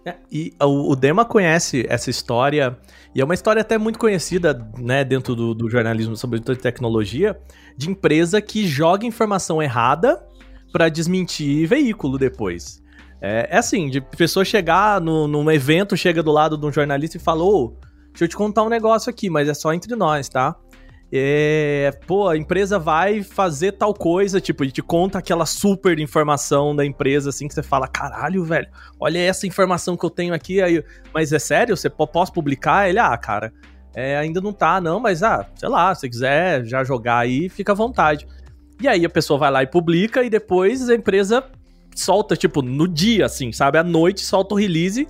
É, e o, o, Dema conhece essa história, e é uma história até muito conhecida, né, dentro do, do jornalismo, sobretudo de tecnologia, de empresa que joga informação errada para desmentir veículo depois. É, é, assim, de pessoa chegar no, num evento, chega do lado de um jornalista e fala, ô, deixa eu te contar um negócio aqui, mas é só entre nós, tá? É, pô, a empresa vai fazer tal coisa, tipo, e te conta aquela super informação da empresa, assim, que você fala, caralho, velho, olha essa informação que eu tenho aqui, aí, mas é sério? Você posso publicar? Ele, ah, cara, é, ainda não tá, não, mas, ah, sei lá, se quiser já jogar aí, fica à vontade. E aí a pessoa vai lá e publica e depois a empresa solta, tipo, no dia, assim, sabe? À noite solta o release,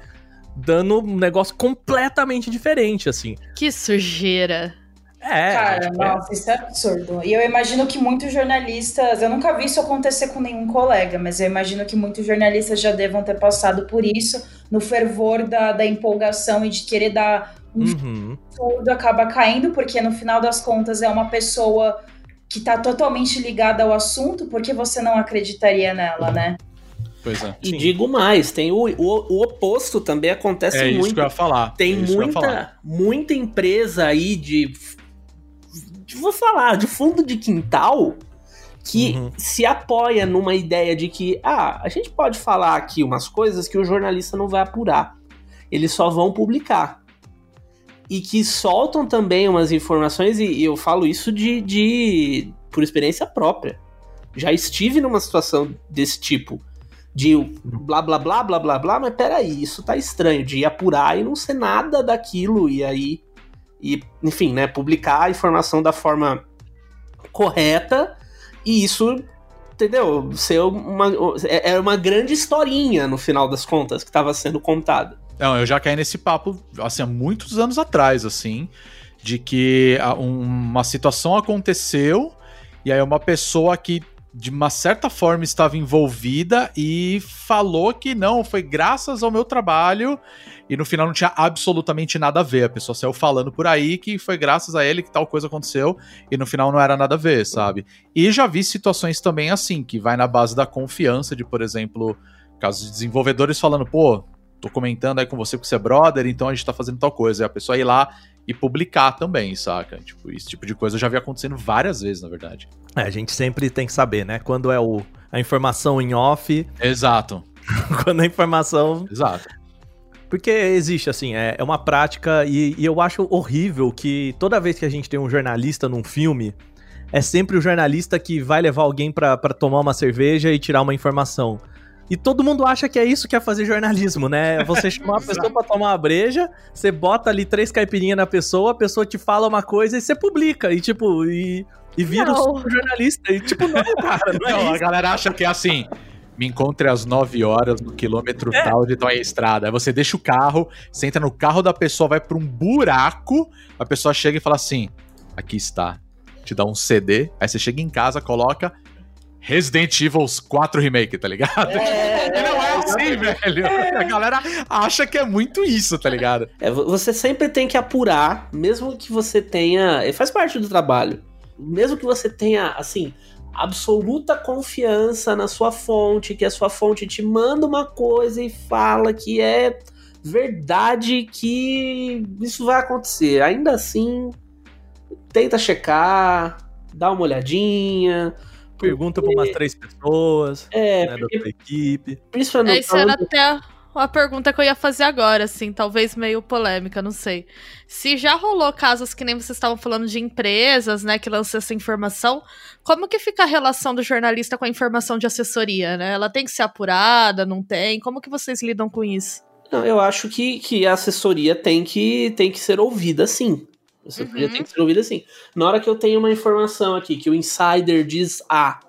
dando um negócio completamente diferente, assim. Que sujeira. É, Cara, tipo, nossa, isso é absurdo. E eu imagino que muitos jornalistas, eu nunca vi isso acontecer com nenhum colega, mas eu imagino que muitos jornalistas já devam ter passado por isso, no fervor da, da empolgação e de querer dar um uhum. tudo acaba caindo, porque no final das contas é uma pessoa que está totalmente ligada ao assunto, porque você não acreditaria nela, né? Pois é. E Sim. digo mais, tem o, o, o, oposto também acontece é muito. Isso que eu ia falar. Tem é muita, muita empresa aí de vou falar, de fundo de quintal que Uhum. se apoia numa ideia de que, ah, a gente pode falar aqui umas coisas que o jornalista não vai apurar. Eles só vão publicar. E que soltam também umas informações, e, e eu falo isso de, de por experiência própria. Já estive numa situação desse tipo. De blá blá blá blá blá blá, mas peraí, isso tá estranho. De apurar e não ser nada daquilo, e aí. E, enfim, né? Publicar a informação da forma correta e isso, entendeu? Ser uma, é uma grande historinha no final das contas que estava sendo contada. Não, eu já caí nesse papo, assim, há muitos anos atrás, assim, de que um- uma situação aconteceu e aí uma pessoa que de uma certa forma estava envolvida e falou que não, foi graças ao meu trabalho e no final não tinha absolutamente nada a ver. A pessoa saiu falando por aí que foi graças a ele que tal coisa aconteceu e no final não era nada a ver, sabe? E já vi situações também assim, que vai na base da confiança de, por exemplo, casos de desenvolvedores falando, pô, tô comentando aí com você que você é brother, então a gente tá fazendo tal coisa. E a pessoa ir lá e publicar também, saca? Tipo, esse tipo de coisa eu já vi acontecendo várias vezes, na verdade. É, a gente sempre tem que saber, né? Quando é o, a informação em off, Exato, quando a informação exato. Porque existe, assim, é, é uma prática e, e eu acho horrível que toda vez que a gente tem um jornalista num filme, é sempre o jornalista que vai levar alguém pra tomar uma cerveja e tirar uma informação. E todo mundo acha que é isso que é fazer jornalismo, né? Você chamar a pessoa pra tomar uma breja, você bota ali três caipirinhas na pessoa, a pessoa te fala uma coisa e você publica. E tipo, e, e vira Não. o jornalista. E tipo, não, cara, não é Não, a galera acha que é assim. Me encontre às 9 horas no quilômetro tal de tal é estrada. Aí você deixa o carro, você entra no carro da pessoa, vai pra um buraco, a pessoa chega e fala assim: aqui está. Te dá um CD, aí você chega em casa, coloca Resident Evil 4 Remake, tá ligado? E não é assim, velho. A galera acha que é muito isso, tá ligado? É, vo- você sempre tem que apurar, mesmo que você tenha. e Faz parte do trabalho. Mesmo que você tenha, assim, absoluta confiança na sua fonte, que a sua fonte te manda uma coisa e fala que é verdade que isso vai acontecer. Ainda assim, tenta checar, dá uma olhadinha. Pergunta pra umas três pessoas, É, né, da porque sua equipe. principalmente. Essa era até uma pergunta que eu ia fazer agora, assim, talvez meio polêmica, não sei. Se já rolou casos que nem vocês estavam falando de empresas, né, que lançam essa informação, como que fica a relação do jornalista com a informação de assessoria, né? Ela tem que ser apurada, não tem? Como que vocês lidam com isso? Não, eu acho que, que a assessoria tem que, tem que ser ouvida sim. A assessoria Uhum. tem que ser ouvida sim. Na hora que eu tenho uma informação aqui, que o insider diz A,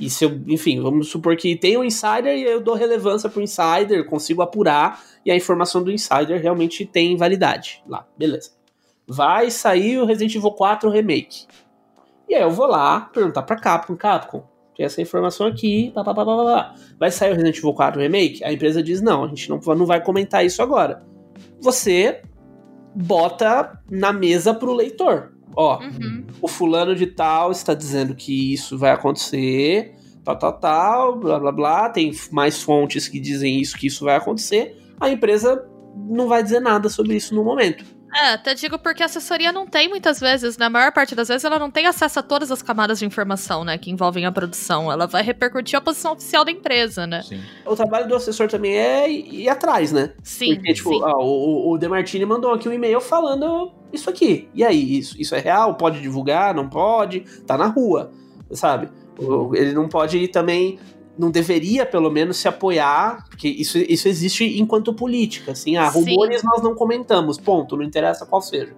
e se eu, enfim, vamos supor que tem um insider e eu dou relevância pro insider, consigo apurar, e a informação do insider realmente tem validade lá, beleza. Vai sair o Resident Evil 4 Remake. E aí eu vou lá perguntar pra Capcom, Capcom, tem essa informação aqui, pá, pá, pá, pá, pá. vai sair o Resident Evil 4 Remake? A empresa diz, não, a gente não, não vai comentar isso agora. Você bota na mesa pro leitor. Ó, Uhum. o fulano de tal está dizendo que isso vai acontecer, tal, tal, tal, blá, blá, blá. Tem mais fontes que dizem isso, que isso vai acontecer. A empresa não vai dizer nada sobre isso no momento. É, até digo porque a assessoria não tem muitas vezes, na maior parte das vezes, ela não tem acesso a todas as camadas de informação, né, que envolvem a produção. Ela vai repercutir a posição oficial da empresa, né? Sim. O trabalho do assessor também é ir atrás, né? Sim, Porque, tipo, sim. ah, o, o Demartini mandou aqui um e-mail falando isso aqui. E aí, isso, isso é real? Pode divulgar? Não pode? Tá na rua, sabe? Ele não pode ir também. Não deveria, pelo menos, se apoiar, porque isso, isso existe enquanto política. Assim, ah, Sim. rumores nós não comentamos, ponto, não interessa qual seja.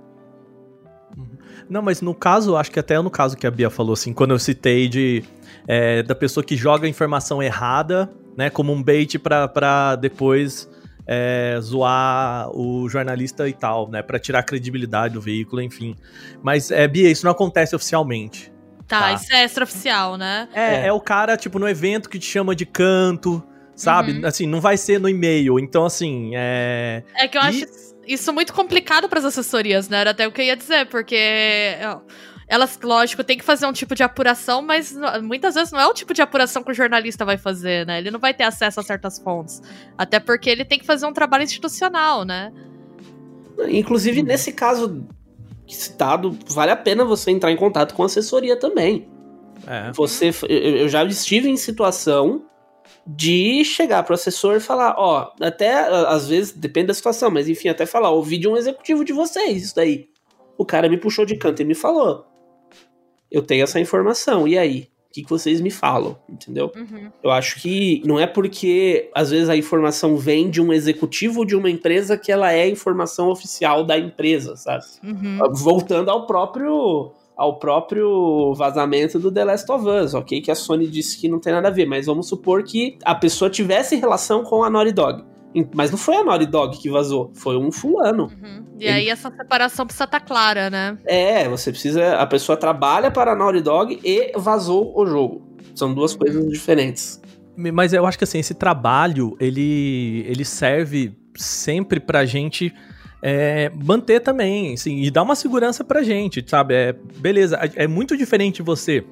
Não, mas no caso, acho que até no caso que a Bia falou, assim, quando eu citei de é, da pessoa que joga a informação errada, né, como um bait pra, pra depois é, zoar o jornalista e tal, né, pra tirar a credibilidade do veículo, enfim. Mas, é, Bia, isso não acontece oficialmente. Tá, Tá. isso é extraoficial, né? É, É. é. o cara, tipo, no evento que te chama de canto, sabe? Uhum. Assim, não vai ser no e-mail. Então, assim, é. É que eu E- acho isso muito complicado para as assessorias, né? Era até o que eu ia dizer, porque ó, elas, lógico, tem que fazer um tipo de apuração, mas muitas vezes não é o tipo de apuração que o jornalista vai fazer, né? Ele não vai ter acesso a certas fontes. Até porque ele tem que fazer um trabalho institucional, né? Inclusive, nesse caso citado, vale a pena você entrar em contato com a assessoria também. É. Você, eu já estive em situação de chegar pro assessor e falar, ó, até às vezes depende da situação, mas enfim, até falar, ouvi de um executivo de vocês isso daí. O cara me puxou de canto e me falou. Eu tenho essa informação, e aí? O que, que vocês me falam? Entendeu? Uhum. Eu acho que não é porque às vezes a informação vem de um executivo de uma empresa que ela é informação oficial da empresa, sabe? Uhum. Voltando ao próprio ao próprio vazamento do The Last of Us, ok? Que a Sony disse que não tem nada a ver, mas vamos supor que a pessoa tivesse relação com a Naughty Dog. Mas não foi a Naughty Dog que vazou, foi um fulano. Uhum. E aí essa separação precisa estar clara, né? É, você precisa. A pessoa trabalha para a Naughty Dog e vazou o jogo. São duas coisas diferentes. Mas eu acho que assim, esse trabalho, ele, ele serve sempre pra gente é, manter também, assim, e dar uma segurança pra gente, sabe? É, beleza, é muito diferente você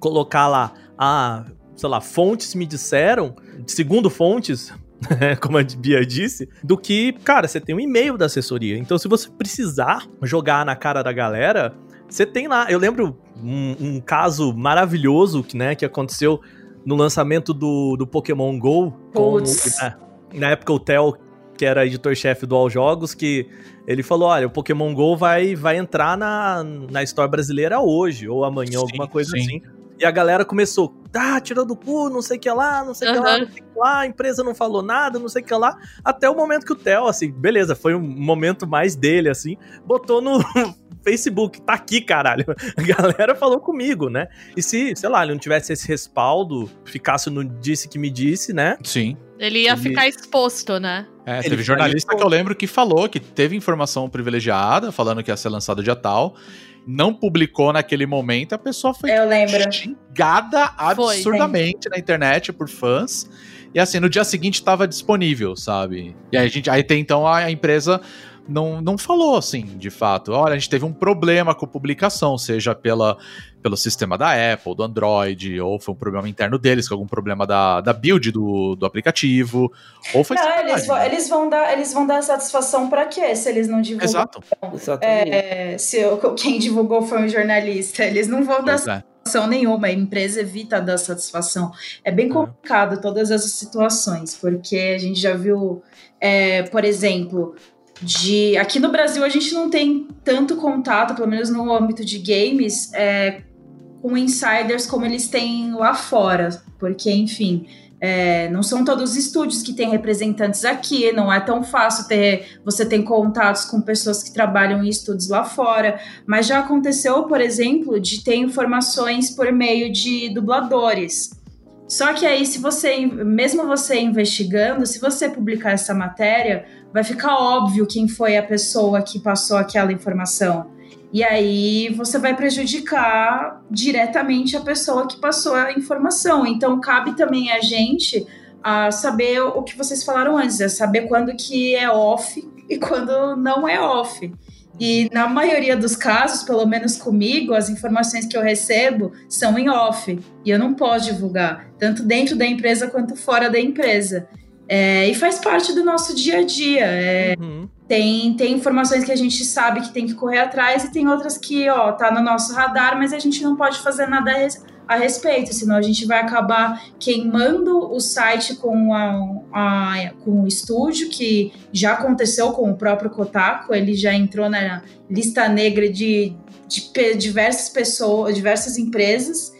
colocar lá, ah, sei lá, fontes me disseram, segundo fontes, como a Bia disse, do que, cara, você tem um e-mail da assessoria. Então, se você precisar jogar na cara da galera, você tem lá. Eu lembro um, um caso maravilhoso que, né, que aconteceu no lançamento do, do Pokémon GO. Com, né, na época, o Theo, que era editor-chefe do All Jogos, que ele falou: olha, o Pokémon GO vai, vai entrar na, na Store brasileira hoje, ou amanhã, Sim, alguma coisa sim. assim. E a galera começou, ah, tirou do cu, não sei o que lá, não sei o que lá, não sei o que lá, a empresa não falou nada, não sei o que lá. Até o momento que o Theo, assim, beleza, foi um momento mais dele, assim, botou no Facebook, tá aqui, caralho. A galera falou comigo, né? E se, sei lá, ele não tivesse esse respaldo, ficasse no disse que me disse, né? Sim. Ele ia Ele- ficar exposto, né? É, Ele teve jornalista falou- que eu lembro que falou que teve informação privilegiada, falando que ia ser lançado dia tal, não publicou naquele momento, a pessoa foi xingada absurdamente na internet por fãs. E assim, no dia seguinte estava disponível, sabe? E aí a gente, aí tem então a, empresa não, não falou assim, de fato. Olha, a gente teve um problema com publicação, seja pela, pelo sistema da Apple, do Android, ou foi um problema interno deles, com algum problema da, da build do, do aplicativo, ou foi Não, eles, vão, né? eles, vão dar, eles vão dar satisfação pra quê? Se eles não divulgam. Exato. É, se o- quem divulgou foi um jornalista, eles não vão dar Pois é. satisfação nenhuma. A empresa evita dar satisfação. É bem complicado todas essas situações, porque a gente já viu, é, por exemplo, de aqui no Brasil a gente não tem tanto contato, pelo menos no âmbito de games, é, com insiders como eles têm lá fora, porque enfim. é, não são todos os estúdios que têm representantes aqui, não é tão fácil ter. Você tem contatos com pessoas que trabalham em estúdios lá fora, mas já aconteceu, por exemplo, de ter informações por meio de dubladores. Só que aí, se você, mesmo você investigando, se você publicar essa matéria, vai ficar óbvio quem foi a pessoa que passou aquela informação. E aí você vai prejudicar diretamente a pessoa que passou a informação. Então cabe também a gente a saber o que vocês falaram antes, é saber quando que é off e quando não é off. E na maioria dos casos, pelo menos comigo, as informações que eu recebo são em off. E eu não posso divulgar, tanto dentro da empresa quanto fora da empresa. É, e faz parte do nosso dia a dia. É, Uhum. Tem, tem informações que a gente sabe que tem que correr atrás e tem outras que, ó, tá no nosso radar, mas a gente não pode fazer nada a, res- a respeito, senão a gente vai acabar queimando o site com, a, a- com o estúdio, que já aconteceu com o próprio Kotaku, ele já entrou na lista negra de, de diversas pessoas, diversas empresas,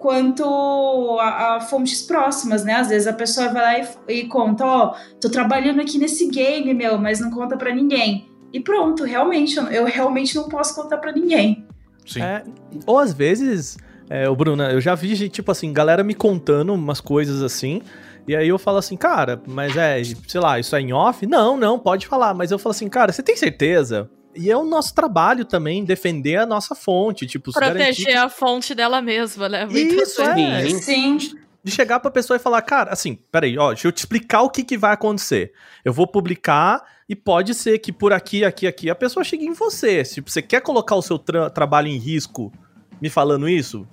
quanto a, a fontes próximas, né? Às vezes a pessoa vai lá e, e conta, ó, tô trabalhando aqui nesse game, meu, mas não conta pra ninguém. E pronto, realmente, eu, eu realmente não posso contar pra ninguém. Sim. É, ou às vezes, é, o Bruna, eu já vi, tipo assim, galera me contando umas coisas assim, e aí eu falo assim, cara, mas é, sei lá, isso é em off? Não, não, pode falar, mas eu falo assim, cara, você tem certeza? E é o nosso trabalho também defender a nossa fonte, tipo, se garantir Proteger a fonte dela mesma, né? Muito Isso, é. Sim. Sim, de chegar pra pessoa e falar, cara, assim, peraí, ó, deixa eu te explicar o que, que vai acontecer. Eu vou publicar e pode ser que por aqui, aqui, aqui, a pessoa chegue em você. Tipo, você quer colocar o seu tra- trabalho em risco me falando isso?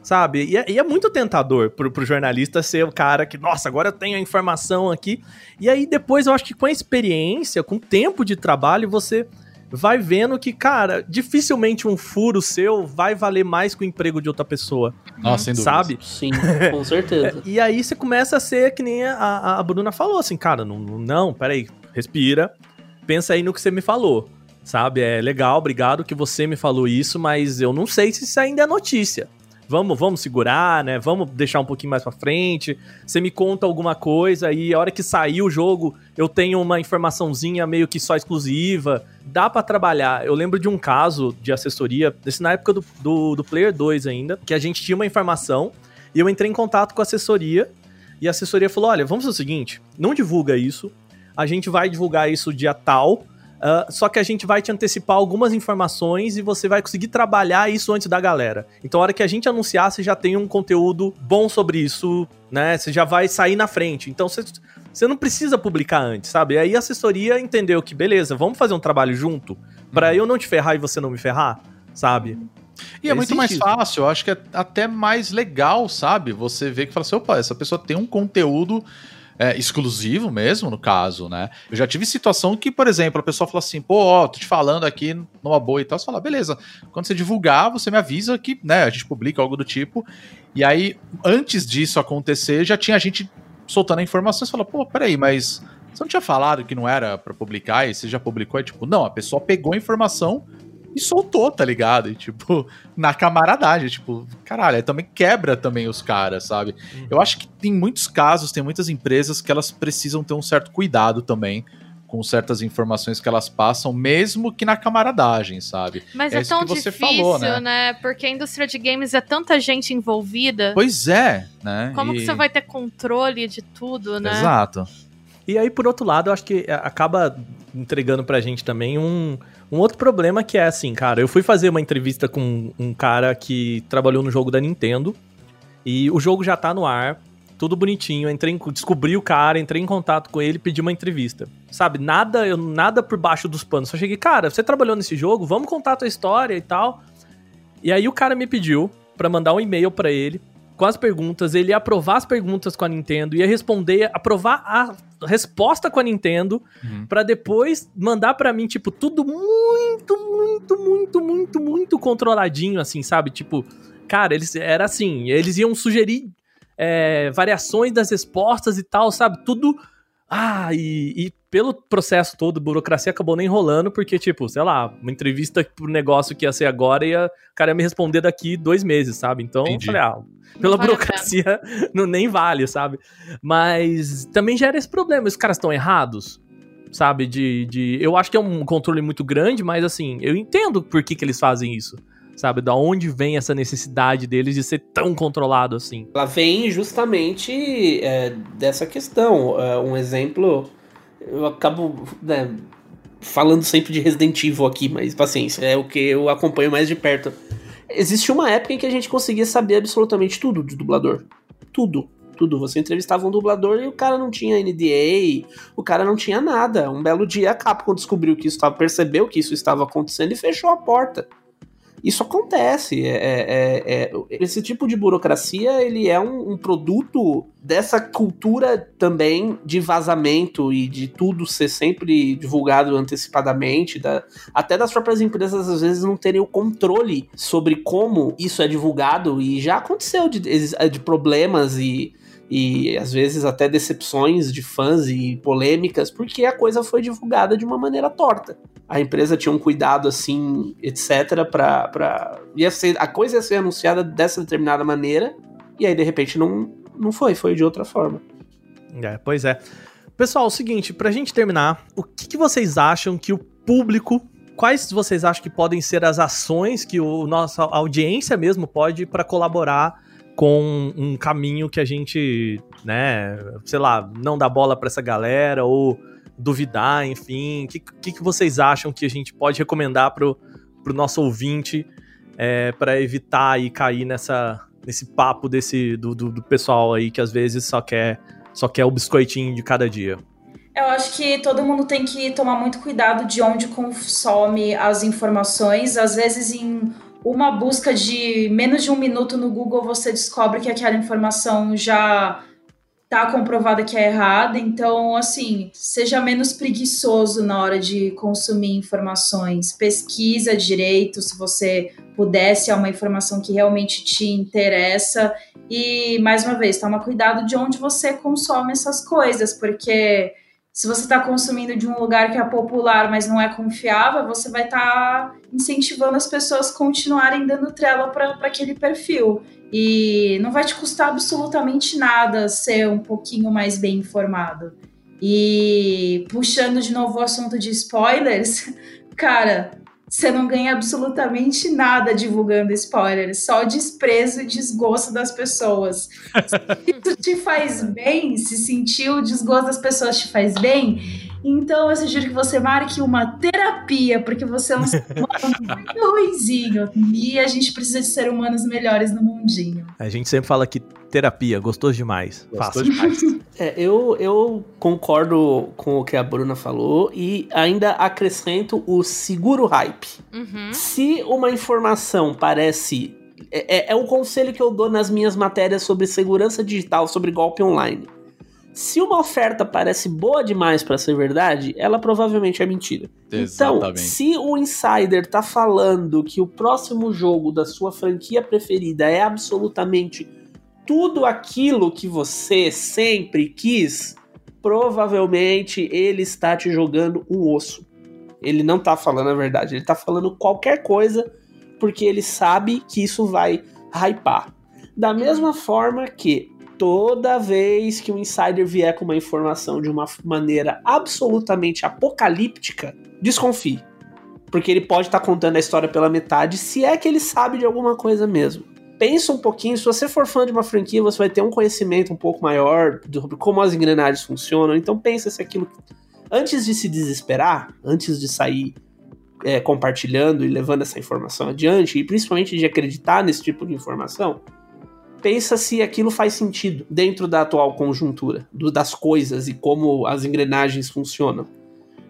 Sabe? E é, e é muito tentador pro, pro jornalista ser o cara que, nossa, agora eu tenho a informação aqui. E aí depois eu acho que com a experiência, com o tempo de trabalho, você vai vendo que, cara, dificilmente um furo seu vai valer mais que o emprego de outra pessoa, Nossa, sem dúvida. sabe? Sim, com certeza. E aí você começa a ser que nem a, a Bruna falou, assim, cara, não, não, não, peraí, respira, pensa aí no que você me falou, sabe? É legal, obrigado que você me falou isso, mas eu não sei se isso ainda é notícia. Vamos, vamos segurar, né? Vamos deixar um pouquinho mais pra frente. Você me conta alguma coisa e a hora que sair o jogo, eu tenho uma informaçãozinha meio que só exclusiva. Dá pra trabalhar. Eu lembro de um caso de assessoria, desse na época do, do, do Player 2 ainda, que a gente tinha uma informação e eu entrei em contato com a assessoria e a assessoria falou: olha, vamos fazer o seguinte, não divulga isso, a gente vai divulgar isso dia tal, ah, só que a gente vai te antecipar algumas informações e você vai conseguir trabalhar isso antes da galera. Então, a hora que a gente anunciar, você já tem um conteúdo bom sobre isso, né? Você já vai sair na frente. Então, você, você não precisa publicar antes, sabe? E aí a assessoria entendeu que, beleza, vamos fazer um trabalho junto pra eu não te ferrar e você não me ferrar, sabe? E é muito Existe mais isso. fácil, eu acho que é até mais legal, sabe? Você vê que fala assim, opa, essa pessoa tem um conteúdo é, exclusivo mesmo, no caso, né? Eu já tive situação que, por exemplo, a pessoa fala assim, pô, ó, tô te falando aqui numa boa e tal, você fala, beleza, quando você divulgar, você me avisa que, né, a gente publica algo do tipo, e aí, antes disso acontecer, já tinha gente soltando você fala, pô, peraí, mas você não tinha falado que não era pra publicar e você já publicou? É tipo, não, a pessoa pegou a informação e soltou, tá ligado? E, tipo, na camaradagem, tipo, caralho, também quebra também os caras, sabe? Eu acho que tem muitos casos, tem muitas empresas que elas precisam ter um certo cuidado também com certas informações que elas passam, mesmo que na camaradagem, sabe? Mas É é, tão que você difícil, falou, né? né? Porque a indústria de games é tanta gente envolvida. Pois é, né? Como E- que você vai ter controle de tudo, né? Exato. E aí, por outro lado, eu acho que é, acaba entregando pra gente também um, um outro problema que é assim, cara, eu fui fazer uma entrevista com um cara que trabalhou no jogo da Nintendo e o jogo já tá no ar, tudo bonitinho, entrei em, descobri o cara, entrei em contato com ele, pedi uma entrevista. Sabe, nada, eu nada por baixo dos panos. Só cheguei, cara, você trabalhou nesse jogo, vamos contar a tua história e tal. E aí o cara me pediu pra mandar um e-mail pra ele com as perguntas, ele ia aprovar as perguntas com a Nintendo, ia responder, aprovar a resposta com a Nintendo, Uhum. pra depois mandar pra mim, tipo, tudo muito, muito, muito, muito, muito controladinho, assim, sabe? Tipo, cara, eles era assim, eles iam sugerir é, variações das respostas e tal, sabe? Tudo. Ah, e, e pelo processo todo, burocracia acabou nem rolando, porque, tipo, sei lá, uma entrevista pro negócio que ia ser agora, ia, o cara ia me responder daqui dois meses, sabe? Então, eu falei, ah, pela burocracia não, nem vale, sabe? Mas também gera esse problema, os caras estão errados, sabe? De, de. Eu acho que é um controle muito grande, mas assim, eu entendo por que, que eles fazem isso. Sabe? Da onde vem essa necessidade deles de ser tão controlado assim. Ela vem justamente é, dessa questão. É, um exemplo, eu acabo né, falando sempre de Resident Evil aqui, mas paciência, é o que eu acompanho mais de perto. Existe uma época em que a gente conseguia saber absolutamente tudo de dublador. Tudo. Tudo. Você entrevistava um dublador e o cara não tinha NDA, o cara não tinha nada. Um belo dia a Capcom descobriu que isso estava, percebeu que isso estava acontecendo e fechou a porta. Isso acontece. É, é- é- é- esse tipo de burocracia ele é um, um produto dessa cultura também de vazamento e de tudo ser sempre divulgado antecipadamente, da- até das próprias empresas às vezes não terem o controle sobre como isso é divulgado e já aconteceu de, de problemas e e às vezes até decepções de fãs e polêmicas, porque a coisa foi divulgada de uma maneira torta. A empresa tinha um cuidado assim, etc, para para a coisa ia ser anunciada dessa determinada maneira, e aí de repente não não foi, foi de outra forma. É, pois é. Pessoal, é o seguinte, pra gente terminar, o que, que vocês acham que o público. Quais vocês acham que podem ser as ações que o nossa audiência mesmo pode para colaborar com um caminho que a gente, né, sei lá, não dá bola pra essa galera ou duvidar, enfim. O que, que, que vocês acham que a gente pode recomendar pro, pro nosso ouvinte é, para evitar aí cair nessa, nesse papo desse do, do, do pessoal aí que às vezes só quer só quer o biscoitinho de cada dia. Eu acho que todo mundo tem que tomar muito cuidado de onde consome as informações. Às vezes, em uma busca de menos de um minuto no Google, você descobre que aquela informação já tá comprovada que é errada. Então, assim, seja menos preguiçoso na hora de consumir informações. Pesquisa direito, se você pudesse, é uma informação que realmente te interessa. E, mais uma vez, toma cuidado de onde você consome essas coisas, porque se você está consumindo de um lugar que é popular, mas não é confiável, você vai estar tá incentivando as pessoas a continuarem dando trela para aquele perfil. E não vai te custar absolutamente nada ser um pouquinho mais bem informado. E puxando de novo o assunto de spoilers, cara, você não ganha absolutamente nada divulgando spoilers, só desprezo e desgosto das pessoas. se isso te faz bem, se sentir o desgosto das pessoas te faz bem, então eu sugiro que você marque uma terapia, porque você é um ser humano muito ruizinho. E a gente precisa de ser humanos melhores no mundinho. A gente sempre fala que terapia, gostoso demais. Gostou demais. É, eu, eu concordo com o que a Bruna falou e ainda acrescento o seguro hype. Uhum. Se uma informação parece. É, é, é um conselho que eu dou nas minhas matérias sobre segurança digital, sobre golpe online. Se uma oferta parece boa demais para ser verdade, ela provavelmente é mentira. Então, Exatamente. se o insider tá falando que o próximo jogo da sua franquia preferida é absolutamente tudo aquilo que você sempre quis, provavelmente ele está te jogando um osso. Ele não tá falando a verdade, ele tá falando qualquer coisa porque ele sabe que isso vai hypar. Da mesma forma que toda vez que um insider vier com uma informação de uma maneira absolutamente apocalíptica, desconfie. Porque ele pode estar contando a história pela metade, se é que ele sabe de alguma coisa mesmo. Pensa um pouquinho, se você for fã de uma franquia, você vai ter um conhecimento um pouco maior sobre como as engrenagens funcionam. Então pensa se aquilo. Antes de se desesperar, antes de sair é, compartilhando e levando essa informação adiante, e principalmente de acreditar nesse tipo de informação, pensa se aquilo faz sentido dentro da atual conjuntura, do, das coisas e como as engrenagens funcionam.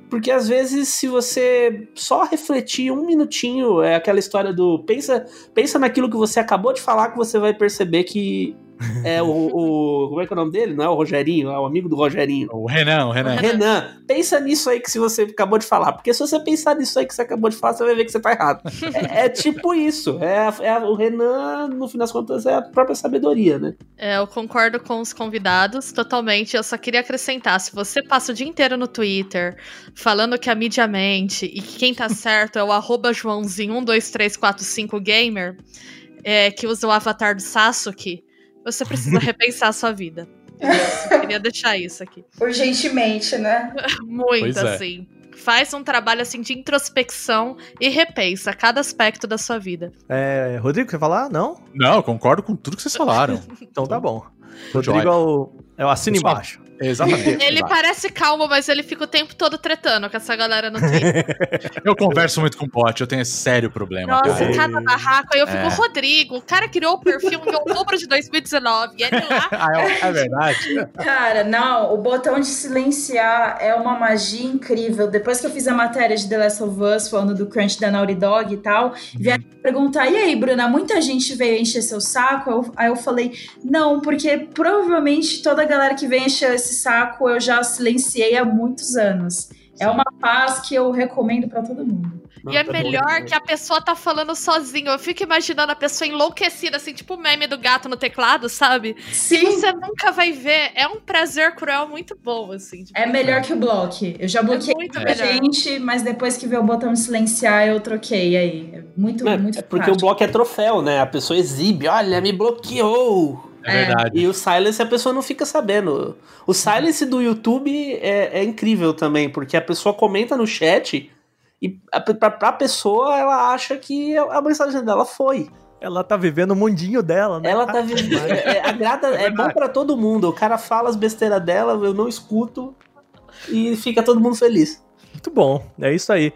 Porque às vezes, se você só refletir um minutinho, é aquela história do pensa, pensa naquilo que você acabou de falar, que você vai perceber que é o, o, Como é que é o nome dele? Não é o Rogerinho, é o amigo do Rogerinho. O Renan, o Renan. Renan, pensa nisso aí que se você acabou de falar. Porque se você pensar nisso aí que você acabou de falar, você vai ver que você tá errado. é, é tipo isso. É, é o Renan, no fim das contas, é a própria sabedoria, né? É, eu concordo com os convidados totalmente. Eu só queria acrescentar: se você passa o dia inteiro no Twitter falando que a mídia mente e que quem tá certo é o arroba Joãozinho12345gamer, é, que usa o avatar do Sasuke, você precisa repensar a sua vida. Eu queria deixar isso aqui. Urgentemente, né? Muito Pois é. assim. Faz um trabalho assim de introspecção e repensa cada aspecto da sua vida. É, Rodrigo, quer falar? Não? Não, eu concordo com tudo que vocês falaram. Então tá bom. Rodrigo é o, é o assino embaixo. Exatamente. Ele parece calmo, mas ele fica o tempo todo tretando com essa galera no Twitter. Eu converso muito com o bot, eu tenho esse sério problema, Nossa, cara. cada barraco. Aí eu fico, É. Rodrigo, o cara criou o perfil em outubro de 2019. E ele lá. Ah, é, é verdade. Cara, não, o botão de silenciar é uma magia incrível. Depois que eu fiz a matéria de The Last of Us, falando do crunch da Naughty Dog e tal, vieram perguntar: e aí, Bruna, muita gente veio encher seu saco? Eu- aí eu falei: não, porque provavelmente toda a galera que vem encher esse saco eu já silenciei há muitos anos. É uma paz que eu recomendo pra todo mundo. E é Tá melhor bom. que a pessoa tá falando sozinho. Eu fico imaginando a pessoa enlouquecida, assim, tipo o meme do gato no teclado, sabe? Sim, Você nunca vai ver. É um prazer cruel muito bom, assim. é melhor que o bloque. Eu já bloqueei muito muita melhor. gente, mas depois que veio o botão de silenciar, eu troquei aí. É muito, É, muito é porque prático. o bloco é troféu, né? A pessoa exibe, olha, me bloqueou. É verdade. E o silence a pessoa não fica sabendo. O silence do YouTube é, é incrível também, porque a pessoa comenta no chat e a, pra, pra pessoa ela acha que a mensagem dela foi. Ela tá vivendo o mundinho dela, né? Ela tá vivendo. É, é, agrada, é bom pra todo mundo. O cara fala as besteiras dela, eu não escuto e fica todo mundo feliz. Muito bom, é isso aí.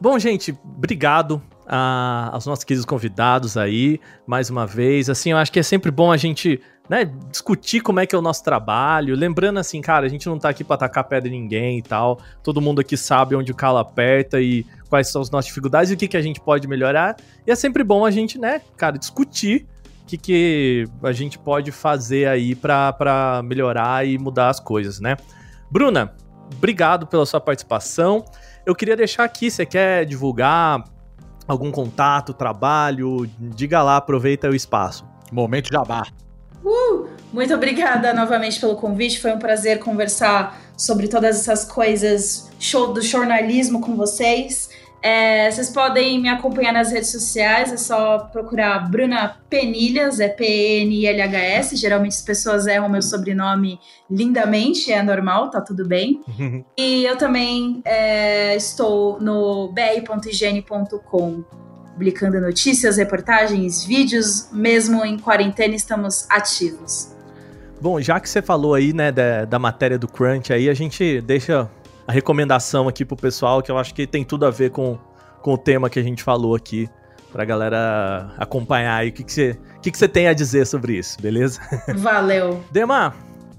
Bom, gente, obrigado a- aos nossos queridos convidados aí, mais uma vez. Assim, eu acho que é sempre bom a gente né, discutir como é que é o nosso trabalho. Lembrando assim, cara, a gente não tá aqui pra atacar pedra em ninguém e tal. Todo mundo aqui sabe onde o calo aperta e quais são as nossas dificuldades e o que, que a gente pode melhorar. E é sempre bom a gente, né, cara, discutir o que, que a gente pode fazer aí pra melhorar e mudar as coisas, né? Bruna, obrigado pela sua participação. Eu queria deixar aqui, você quer divulgar algum contato, trabalho? Diga lá, aproveita o espaço. Momento jabá. Uh, muito obrigada novamente pelo convite. Foi um prazer conversar sobre todas essas coisas show do jornalismo com vocês. É, vocês podem me acompanhar nas redes sociais, é só procurar Bruna Penilhas, é P-N-I-L-H-S. Geralmente as pessoas erram meu sobrenome lindamente, é normal, tá tudo bem. e eu também é, estou no br.higiene.com publicando notícias, reportagens, vídeos, mesmo em quarentena estamos ativos. Bom, já que você falou aí, né, da, da matéria do Crunch aí, a gente deixa a recomendação aqui pro pessoal, que eu acho que tem tudo a ver com, com o tema que a gente falou aqui, pra galera acompanhar aí o que, que, você, que, que você tem a dizer sobre isso, beleza? Valeu. Dema,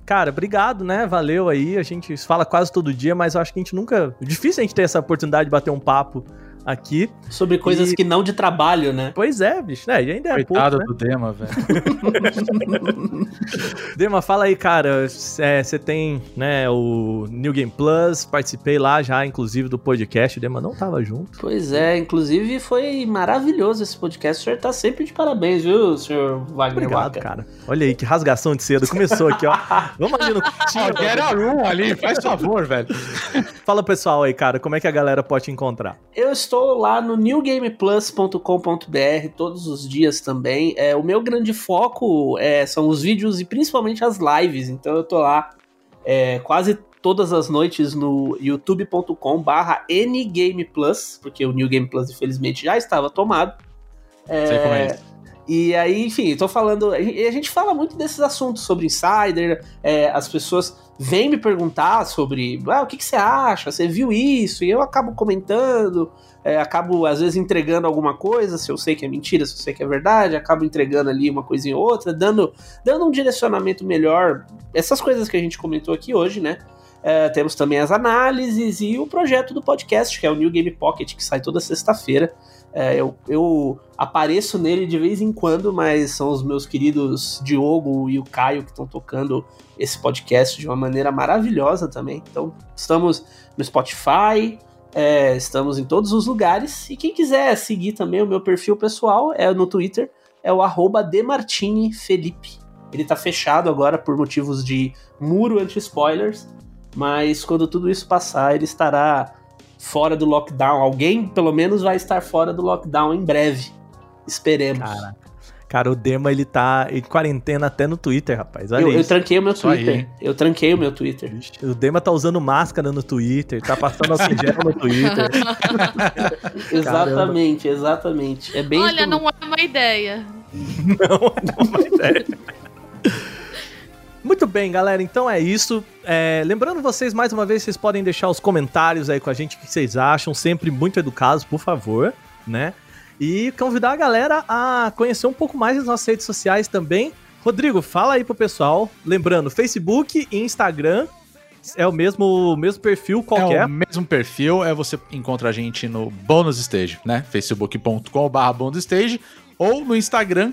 cara, obrigado, né? Valeu aí. A gente fala quase todo dia, mas eu acho que a gente nunca. Difícil a gente ter essa oportunidade de bater um papo aqui. Sobre coisas E- que não de trabalho, né? Pois é, bicho, né? E ainda é Coitado pouco, né? do Dema, velho. Dema, fala aí, cara. Você tem, né, o New Game Plus, participei lá já, inclusive, do podcast. O Dema não tava junto. Pois é, inclusive foi maravilhoso esse podcast. O senhor tá sempre de parabéns, viu, senhor Wagner Obrigado, Waka? cara. Olha aí, que rasgação de seda. Começou aqui, ó. Vamos ali no. Get a room ali, faz favor, velho. Fala, pessoal aí, cara, como é que a galera pode te encontrar? Eu estou lá no newgameplus.com.br todos os dias também. É, o meu grande foco é, são os vídeos e principalmente as lives. Então eu tô lá é, quase todas as noites no youtube.com barra ngameplus, porque o New Game Plus infelizmente já estava tomado. Sei como é isso. E aí, enfim, tô falando. E a gente fala muito desses assuntos sobre insider. é, as pessoas vêm me perguntar sobre ah, o que, que você acha, você viu isso? E eu acabo comentando, é, acabo às vezes entregando alguma coisa, se eu sei que é mentira, se eu sei que é verdade, acabo entregando ali uma coisinha ou outra, dando, dando um direcionamento melhor. Essas coisas que a gente comentou aqui hoje, né? É, temos também as análises e o projeto do podcast, que é o New Game Pocket, que sai toda sexta-feira. É, eu, eu apareço nele de vez em quando, mas são os meus queridos Diogo e o Caio que estão tocando esse podcast de uma maneira maravilhosa também. Então, estamos no Spotify, é, estamos em todos os lugares. E quem quiser seguir também o meu perfil pessoal é no Twitter, é o arroba demartinifelipe. Ele tá fechado agora por motivos de muro anti-spoilers, mas quando tudo isso passar, ele estará fora do lockdown. Alguém, pelo menos, vai estar fora do lockdown em breve. Esperemos. Cara, o Dema, ele tá em quarentena até no Twitter, rapaz. Olha eu, eu tranquei o meu aí, Twitter. hein? eu tranquei o meu Twitter. O Dema tá usando máscara no Twitter, tá passando gel no Twitter. Exatamente, exatamente. É bem Olha, não é uma ideia. Não, é uma ideia. Muito bem, galera. Então é isso. É, lembrando vocês, mais uma vez, vocês podem deixar os comentários aí com a gente, o que vocês acham. Sempre muito educados, por favor, né? E convidar a galera a conhecer um pouco mais as nossas redes sociais também. Rodrigo, fala aí pro pessoal. Lembrando, Facebook e Instagram é o mesmo, mesmo perfil É qualquer. o mesmo perfil, é você encontra a gente no Bônus Stage, né? facebook.com.br Bônus Stage ou no Instagram,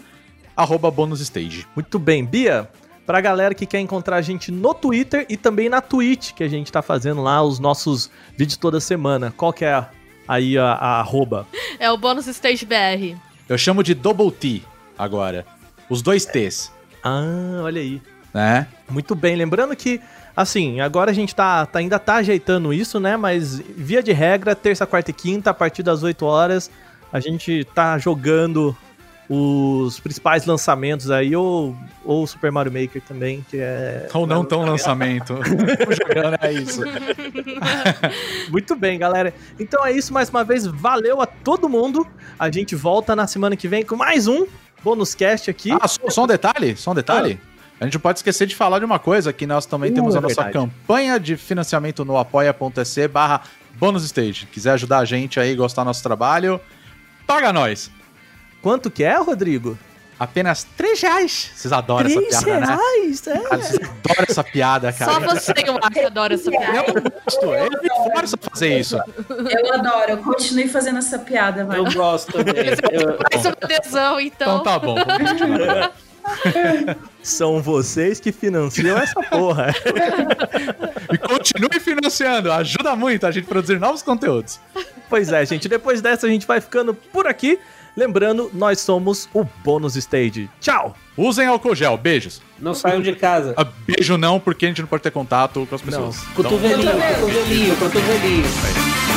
arroba Stage. Muito bem, Bia. Pra galera que quer encontrar a gente no Twitter e também na Twitch, que a gente tá fazendo lá os nossos vídeos toda semana. Qual que é aí a, a arroba? É o bônus stage BR. Eu chamo de Double T agora. Os dois T's, Ah, olha aí. né? Muito bem, lembrando que, assim, agora a gente tá, tá- ainda tá ajeitando isso, né? Mas via de regra, terça, quarta e quinta, a partir das 8 horas, a gente tá jogando os principais lançamentos aí, ou, ou Super Mario Maker também, que é. Ou não tão lançamento. Jogando, é isso. Muito bem, galera. Então é isso, mais uma vez, valeu a todo mundo. A gente volta na semana que vem com mais um bônus cast aqui. Ah, só, só um detalhe, só um detalhe. A gente não pode esquecer de falar de uma coisa, que nós também Uh, temos a é nossa verdade. campanha de financiamento no apoia.se barra bônus stage. Quiser ajudar a gente aí, gostar do nosso trabalho, paga nós. Quanto que é, Rodrigo? apenas 3 reais. Vocês adoram essa piada, né? reais, é. Cara, vocês adoram essa piada, cara. Só você, eu acho, adora essa piada. Eu gosto, eu me forço a fazer isso. Eu adoro, eu continue fazendo essa piada, vai. Eu gosto também. Eu- Faz uma adesão, então. Então tá bom, vamos continuar. São vocês que financiam essa porra. E continue financiando, ajuda muito a gente a produzir novos conteúdos. pois é, gente. Depois dessa, a gente vai ficando por aqui. Lembrando, nós somos o Bônus Stage. Tchau! Usem álcool gel, beijos. não saiam de casa. Ah, beijo não, porque a gente não pode ter contato com as pessoas. Cotovelinho, cotovelinho, cotovelinho.